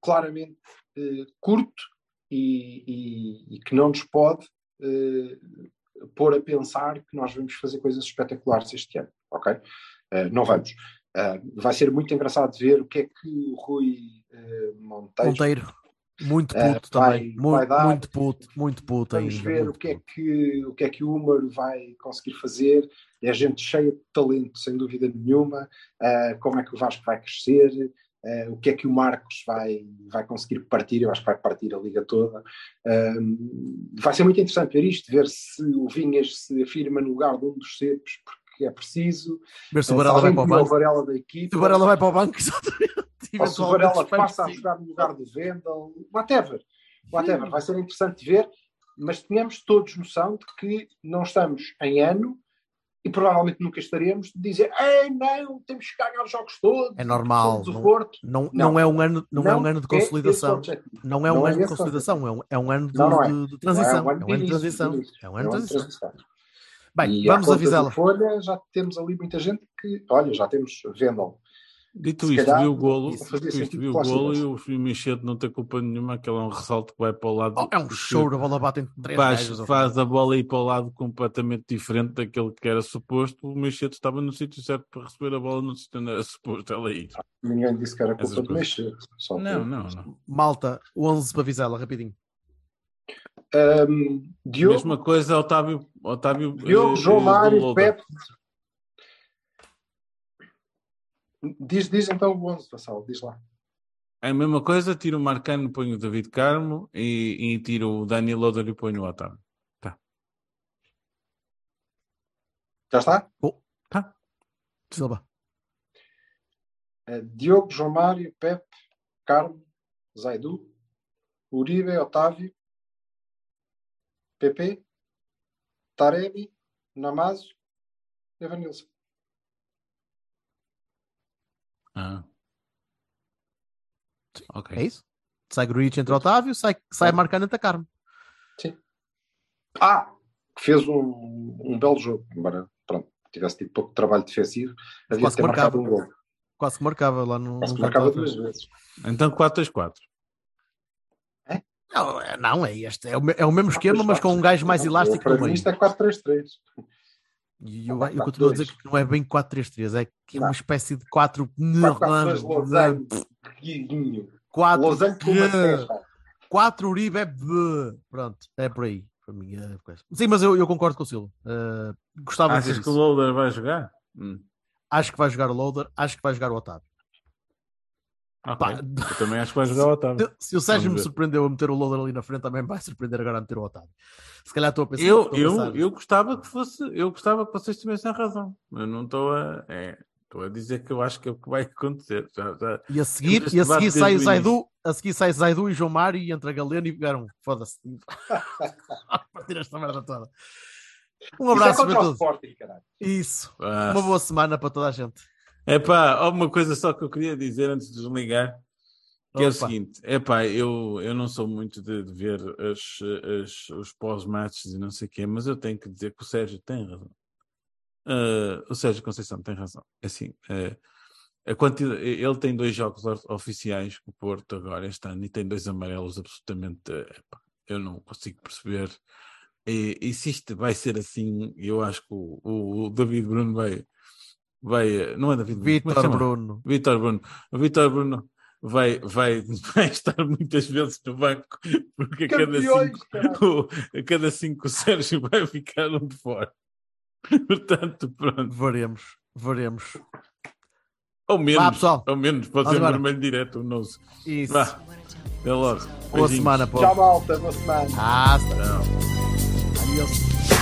claramente eh, curto e, e- e que não nos pode eh, pôr a pensar que nós vamos fazer coisas espetaculares este ano, ok? Eh, não vamos. Ah, vai ser muito engraçado ver o que é que o Rui eh, Monteiro, Monteiro, muito puto vai- também. Muito, dar. muito puto, muito puto Vamos ainda. ver o que, é que, o que é que o Húmero vai conseguir fazer. É gente cheia de talento, sem dúvida nenhuma. Ah, como é que o Vasco vai crescer? Ah, o que é que o Marcos vai, vai conseguir partir? Eu acho que vai partir a liga toda. Ah, vai ser muito interessante ver isto, ver se o Vinhas se afirma no lugar de um dos cepos, porque é preciso. Ver se o Ah, Varela vai para o banco. Varela da equipa. Se o Varela vai para o banco, exatamente. Ou se o Varela passa a jogar no lugar do Vendel, whatever. Whatever. Vai ser interessante ver, mas tenhamos todos noção de que não estamos em ano e provavelmente nunca estaremos de dizer Ei, não, temos que ganhar os jogos todos. É normal. Somos o Não, não, Não. não é um ano, não, é um ano de o consolidação. objetivo. Não é um é ano de esse o consolidação, é um, é um ano de, é. de- de transição. é um ano É de transição. É um ano de transição. Bem, E vamos avisá-la. Folha já temos ali muita gente que, olha, já temos Vendel. Dito Se isto, calhar, vi o golo, isso isto, vi o golo e o Michete não tem culpa nenhuma, aquele é um ressalto que vai para o lado. Oh, é um que choro, a bola bate em três Faz, gajos. faz a bola ir para o lado completamente diferente daquele que era suposto. O Michete estava no sítio certo para receber a bola no sítio onde era suposto ela ir. Ninguém disse que era Essas culpa do coisas. Mexer. Só Não, que- não, não. Malta, 11 para Vizela, rapidinho. Ahm, Diogo, Mesma coisa, Otávio. Otávio Diogo eh, João eh, Mário, do. Pepe. Diz, diz então o 11, Vassal, diz lá. É a mesma coisa, tiro o Marcano, ponho o David Carmo e, e tiro o Dani Loader e ponho o Otávio. Já está? Silva. Eh, Diogo, João Mário, Pepe, Carmo, Zaidu, Uribe, Otávio, PP, Taremi, Namazo, Evanilson. Ah. Ok. É isso? Sai Gruitch entre Otávio, sai, sai É. marcando entre a Carmo. Ah, que fez um, um belo jogo, embora pronto, tivesse tido pouco trabalho defensivo, havia Quase ter que marcado um marcava. gol. Quase que marcava lá no. Quase que marcava duas vezes. Então 4-3-4. Não, é- não, é este. É o, é o mesmo esquema, mas com um gajo mais elástico Para mim isto é 4-3-3. E eu, eu continuo a dizer que não é bem 4-3-3, é que é uma espécie de 4. 4-4-2 losango, guiguinho. 4 Losango com uma cepa. 4 Uribe é B. Pronto, é por aí. Para mim, é coisa. Sim, mas eu, eu concordo com o Silva. Uh, gostava de Achas dizer que o. Loader vai jogar? Hum. Acho que vai jogar o Loader, acho que vai jogar o Otávio. Ok. Pá. Eu também acho que vai jogar o Otávio. Se, se o Sérgio Vamos me ver. surpreendeu a meter o Loader ali na frente, também vai surpreender agora a meter o Otávio. Se calhar estou a pensar. Eu, a eu, eu gostava que fosse, eu gostava que vocês tivessem razão. Eu não estou a, é, estou a dizer que eu acho que é o que vai acontecer. Já, já, E a seguir, e a seguir sai. Zaidu, a seguir sai Zaidu e João Mário e entra Galeno e pegaram. Foda-se. A partir esta merda toda. Um Isso é abraço contra para todos. Sporting. Isso. Ah, Uma boa semana para toda a gente. É pá, uma coisa só que eu queria dizer antes de desligar, que é o Opa. seguinte, é pá, eu, eu não sou muito de, de ver as, as- os pós-matches e não sei o quê, mas eu tenho que dizer que o Sérgio tem razão. Ah, o Sérgio Conceição tem razão. É Assim, ah, a quantidade, ele tem dois jogos oficiais com o Porto agora este ano e tem dois amarelos absolutamente. epá, eu não consigo perceber. E, e se isto vai ser assim, eu acho que o, o- o David Bruno vai. Vai não que Vitor chama? Bruno. Vitor Bruno. O Vitor Bruno vai, vai, vai estar muitas vezes no banco, porque a cada cinco, o, a cada cinco o Sérgio vai ficar um de fora. Portanto, pronto. Veremos. Veremos. Ou menos, Vá, pessoal. ou menos, pode Vamos ser embora. vermelho direto, who knows. Isso. Vá, até logo. Boa Beijinhos. semana, pô. Tchau, malta. Boa semana. Ah, Tchau. adiós.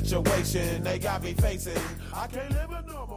situation they got me facing. I can't live a normal.